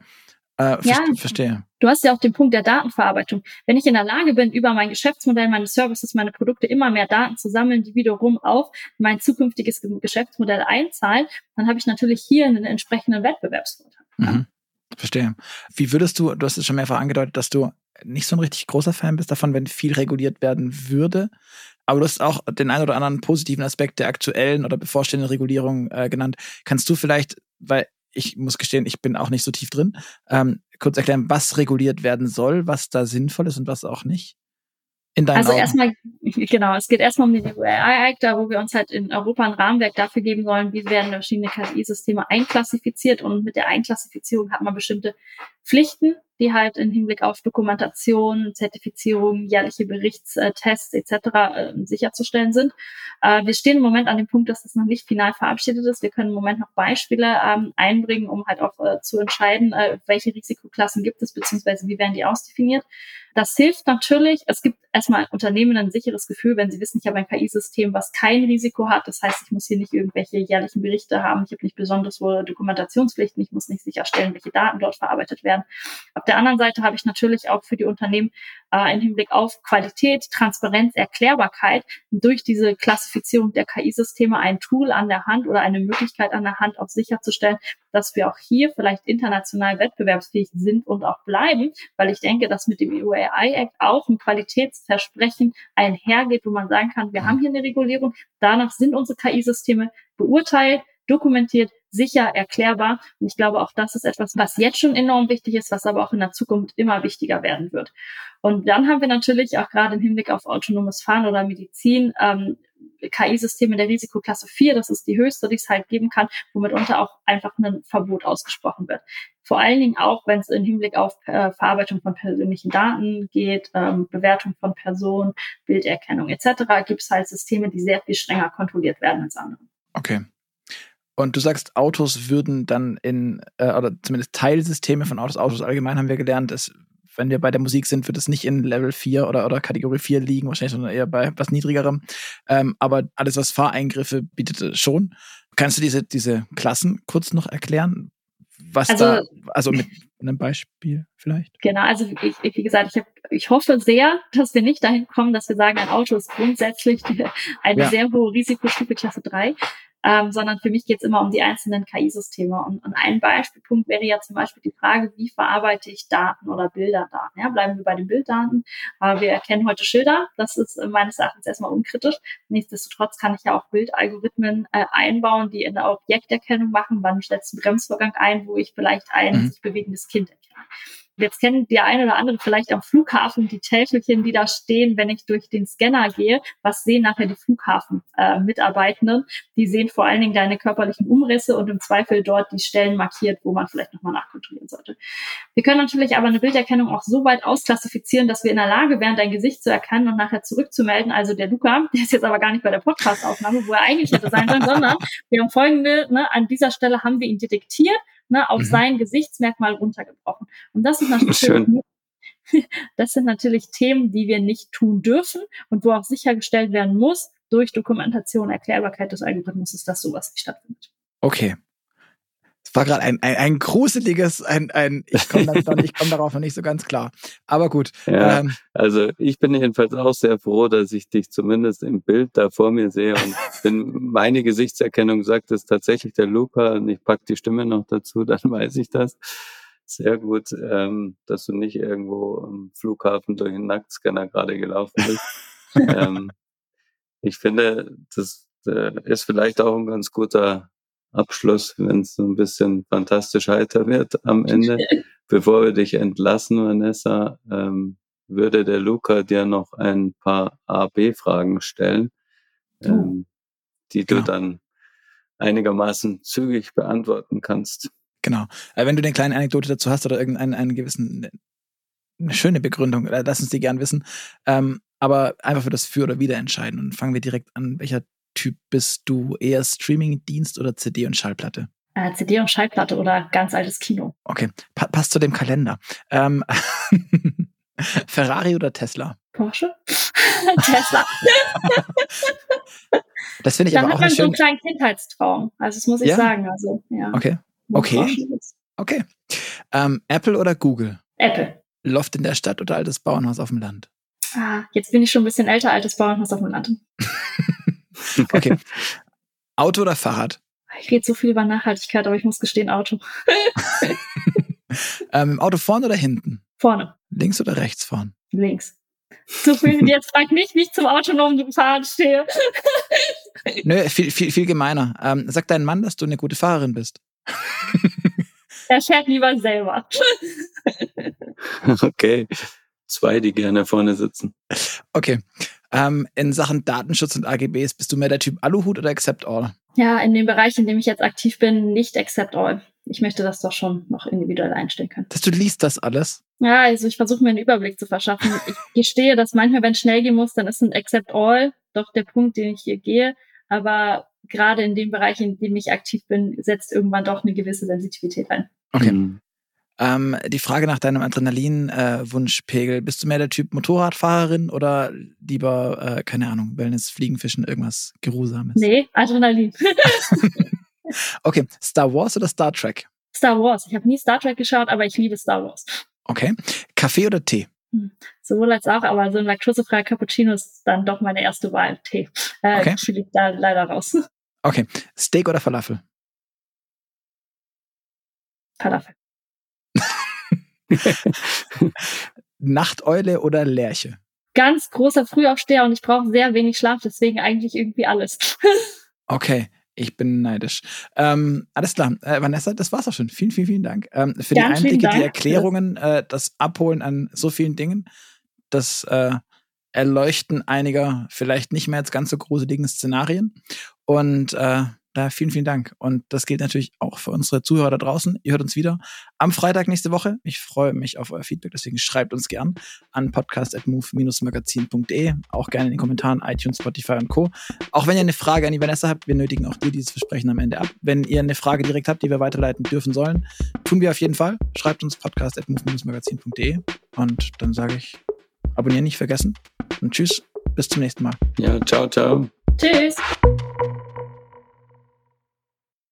Äh, ja, verstehe. Du hast ja auch den Punkt der Datenverarbeitung. Wenn ich in der Lage bin, über mein Geschäftsmodell, meine Services, meine Produkte immer mehr Daten zu sammeln, die wiederum auf mein zukünftiges Geschäftsmodell einzahlen, dann habe ich natürlich hier einen entsprechenden Wettbewerbsvorteil. Mhm. Verstehe. Wie würdest du, du hast es schon mehrfach angedeutet, dass du nicht so ein richtig großer Fan bist davon, wenn viel reguliert werden würde. Aber du hast auch den einen oder anderen positiven Aspekt der aktuellen oder bevorstehenden Regulierung äh, genannt. Kannst du vielleicht, weil ich muss gestehen, ich bin auch nicht so tief drin, ähm, kurz erklären, was reguliert werden soll, was da sinnvoll ist und was auch nicht? In also Augen. erstmal, genau, es geht erstmal um den EU-AI-Act, da wo wir uns halt in Europa ein Rahmenwerk dafür geben sollen, wie werden verschiedene KI-Systeme einklassifiziert und mit der Einklassifizierung hat man bestimmte Pflichten, die halt im Hinblick auf Dokumentation, Zertifizierung, jährliche Berichtstests etc. Äh, sicherzustellen sind. Äh, wir stehen im Moment an dem Punkt, dass das noch nicht final verabschiedet ist. Wir können im Moment noch Beispiele ähm, einbringen, um halt auch äh, zu entscheiden, äh, welche Risikoklassen gibt es, beziehungsweise wie werden die ausdefiniert. Das hilft natürlich. Es gibt erstmal Unternehmen ein sicheres Gefühl, wenn sie wissen, ich habe ein KI-System, was kein Risiko hat. Das heißt, ich muss hier nicht irgendwelche jährlichen Berichte haben. Ich habe nicht besonders hohe Dokumentationspflichten. Ich muss nicht sicherstellen, welche Daten dort verarbeitet werden. Auf der anderen Seite habe ich natürlich auch für die Unternehmen äh, im Hinblick auf Qualität, Transparenz, Erklärbarkeit durch diese Klassifizierung der KI-Systeme ein Tool an der Hand oder eine Möglichkeit an der Hand, auch sicherzustellen, dass wir auch hier vielleicht international wettbewerbsfähig sind und auch bleiben, weil ich denke, dass mit dem EU AI Act auch ein Qualitätsversprechen einhergeht, wo man sagen kann, wir haben hier eine Regulierung, danach sind unsere KI-Systeme beurteilt, dokumentiert, sicher, erklärbar. Und ich glaube, auch das ist etwas, was jetzt schon enorm wichtig ist, was aber auch in der Zukunft immer wichtiger werden wird. Und dann haben wir natürlich auch gerade im Hinblick auf autonomes Fahren oder Medizin ähm, KI-Systeme der Risikoklasse 4, das ist die höchste, die es halt geben kann, womit unter auch einfach ein Verbot ausgesprochen wird. Vor allen Dingen auch, wenn es im Hinblick auf äh, Verarbeitung von persönlichen Daten geht, ähm, Bewertung von Personen, Bilderkennung etc., gibt es halt Systeme, die sehr viel strenger kontrolliert werden als andere. Okay. Und du sagst, Autos würden dann in, äh, oder zumindest Teilsysteme von Autos, Autos allgemein haben wir gelernt, es wenn wir bei der Musik sind, wird es nicht in Level 4 oder, oder Kategorie 4 liegen, wahrscheinlich, sondern eher bei was niedrigerem. Ähm, aber alles, was Fahreingriffe bietet, äh, schon. Kannst du diese, diese Klassen kurz noch erklären? Was also, da, also mit einem Beispiel vielleicht? Genau, also ich, wie gesagt, ich, hab, ich hoffe sehr, dass wir nicht dahin kommen, dass wir sagen, ein Auto ist grundsätzlich eine ja. sehr hohe Risikostufe Klasse 3 ähm, sondern für mich geht es immer um die einzelnen KI-Systeme. Und, und ein Beispielpunkt wäre ja zum Beispiel die Frage, wie verarbeite ich Daten oder Bilderdaten? Ja, bleiben wir bei den Bilddaten. Äh, wir erkennen heute Schilder. Das ist äh, meines Erachtens erstmal unkritisch. Nichtsdestotrotz kann ich ja auch Bildalgorithmen äh, einbauen, die in der Objekterkennung machen. Wann setzt ein Bremsvorgang ein, wo ich vielleicht ein mhm. sich bewegendes Kind erkenne. Jetzt kennen die eine oder andere vielleicht am Flughafen die Täfelchen, die da stehen, wenn ich durch den Scanner gehe. Was sehen nachher die Flughafen-Mitarbeitenden? Äh, die sehen vor allen Dingen deine körperlichen Umrisse und im Zweifel dort die Stellen markiert, wo man vielleicht nochmal nachkontrollieren sollte. Wir können natürlich aber eine Bilderkennung auch so weit ausklassifizieren, dass wir in der Lage wären, dein Gesicht zu erkennen und nachher zurückzumelden. Also der Luca, der ist jetzt aber gar nicht bei der Podcast-Aufnahme, wo er eigentlich hätte sein sollen, sondern wir haben folgende, ne, an dieser Stelle haben wir ihn detektiert ne, auf mhm. sein Gesichtsmerkmal runtergebrochen. Und das sind natürlich Schön. Das sind natürlich Themen, die wir nicht tun dürfen und wo auch sichergestellt werden muss, durch Dokumentation, Erklärbarkeit des Algorithmus, dass sowas nicht stattfindet. Okay war gerade ein, ein, ein gruseliges, ein, ein ich komme komm darauf noch nicht so ganz klar. Aber gut. Ja, ähm, also ich bin jedenfalls auch sehr froh, dass ich dich zumindest im Bild da vor mir sehe. Und wenn meine Gesichtserkennung sagt, es ist tatsächlich der Luca und ich pack die Stimme noch dazu, dann weiß ich das. Sehr gut, ähm, dass du nicht irgendwo am Flughafen durch den Nacktscanner gerade gelaufen bist. ähm, ich finde, das äh, ist vielleicht auch ein ganz guter Abschluss, wenn es so ein bisschen fantastisch heiter wird am Ende. Bevor wir dich entlassen, Vanessa, ähm, würde der Luca dir noch ein paar A-B-Fragen stellen, ähm, die du genau. dann einigermaßen zügig beantworten kannst. Genau. Äh, wenn du eine kleine Anekdote dazu hast oder irgendeinen einen gewissen, eine schöne Begründung, äh, lass uns die gern wissen. Ähm, aber einfach für das Für oder Wider entscheiden. Und fangen wir direkt an. Welcher Typ bist du? Eher Streaming-Dienst oder CD und Schallplatte? Äh, CD und Schallplatte oder ganz altes Kino. Okay, pa passt zu dem Kalender. Ähm, Ferrari oder Tesla? Porsche? Tesla. das finde ich Dann aber auch hat man so einen kleinen Kindheitstraum. Also das muss ich ja? sagen. Also, ja. Okay. Okay. Okay. Ähm, Apple oder Google? Apple. Loft in der Stadt oder altes Bauernhaus auf dem Land? Ah, jetzt bin ich schon ein bisschen älter, altes Bauernhaus auf dem Land. Okay. Auto oder Fahrrad? Ich rede so viel über Nachhaltigkeit, aber ich muss gestehen, Auto. ähm, Im Auto vorne oder hinten? Vorne. Links oder rechts fahren? Links. So viel, jetzt frag mich, wie ich zum autonomen Fahren stehe. Nö, viel, viel, viel gemeiner. Ähm, sag dein Mann, dass du eine gute Fahrerin bist. er fährt lieber selber. okay. Zwei, die gerne vorne sitzen. Okay. Ähm, in Sachen Datenschutz und AGBs, bist du mehr der Typ Aluhut oder Accept All? Ja, in dem Bereich, in dem ich jetzt aktiv bin, nicht Accept All. Ich möchte das doch schon noch individuell einstellen können. Dass du liest das alles? Ja, also ich versuche mir einen Überblick zu verschaffen. Ich gestehe, dass manchmal, wenn es schnell gehen muss, dann ist ein Accept All doch der Punkt, den ich hier gehe. Aber gerade in dem Bereich, in dem ich aktiv bin, setzt irgendwann doch eine gewisse Sensitivität ein. Okay. Mhm. Ähm, die Frage nach deinem Adrenalin-Wunschpegel. Äh, Bist du mehr der Typ Motorradfahrerin oder lieber, äh, keine Ahnung, Wellness, Fliegen, Fischen, irgendwas Geruhsames? Nee, Adrenalin. okay, Star Wars oder Star Trek? Star Wars. Ich habe nie Star Trek geschaut, aber ich liebe Star Wars. Okay. Kaffee oder Tee? Hm. Sowohl als auch, aber so ein laktosefreier Cappuccino ist dann doch meine erste Wahl. Tee. Äh, okay. Ich da leider raus. Okay. Steak oder Falafel? Falafel. Nachteule oder Lerche? Ganz großer Frühaufsteher und ich brauche sehr wenig Schlaf, deswegen eigentlich irgendwie alles. okay. Ich bin neidisch. Ähm, alles klar. Äh, Vanessa, das war's auch schon. Vielen, vielen, vielen Dank. Ähm, für Ganz die Einblicke, die Erklärungen, äh, das Abholen an so vielen Dingen, das äh, Erleuchten einiger vielleicht nicht mehr als ganz so gruseligen Szenarien. Und äh, da vielen, vielen Dank. Und das gilt natürlich auch für unsere Zuhörer da draußen. Ihr hört uns wieder am Freitag nächste Woche. Ich freue mich auf euer Feedback, deswegen schreibt uns gern an podcast.move-magazin.de. Auch gerne in den Kommentaren iTunes, Spotify und Co. Auch wenn ihr eine Frage an die Vanessa habt, wir nötigen auch dir dieses Versprechen am Ende ab. Wenn ihr eine Frage direkt habt, die wir weiterleiten dürfen sollen, tun wir auf jeden Fall. Schreibt uns podcast.move-magazin.de. Und dann sage ich, abonnieren nicht vergessen. Und tschüss, bis zum nächsten Mal. Ja, ciao, ciao. Tschüss.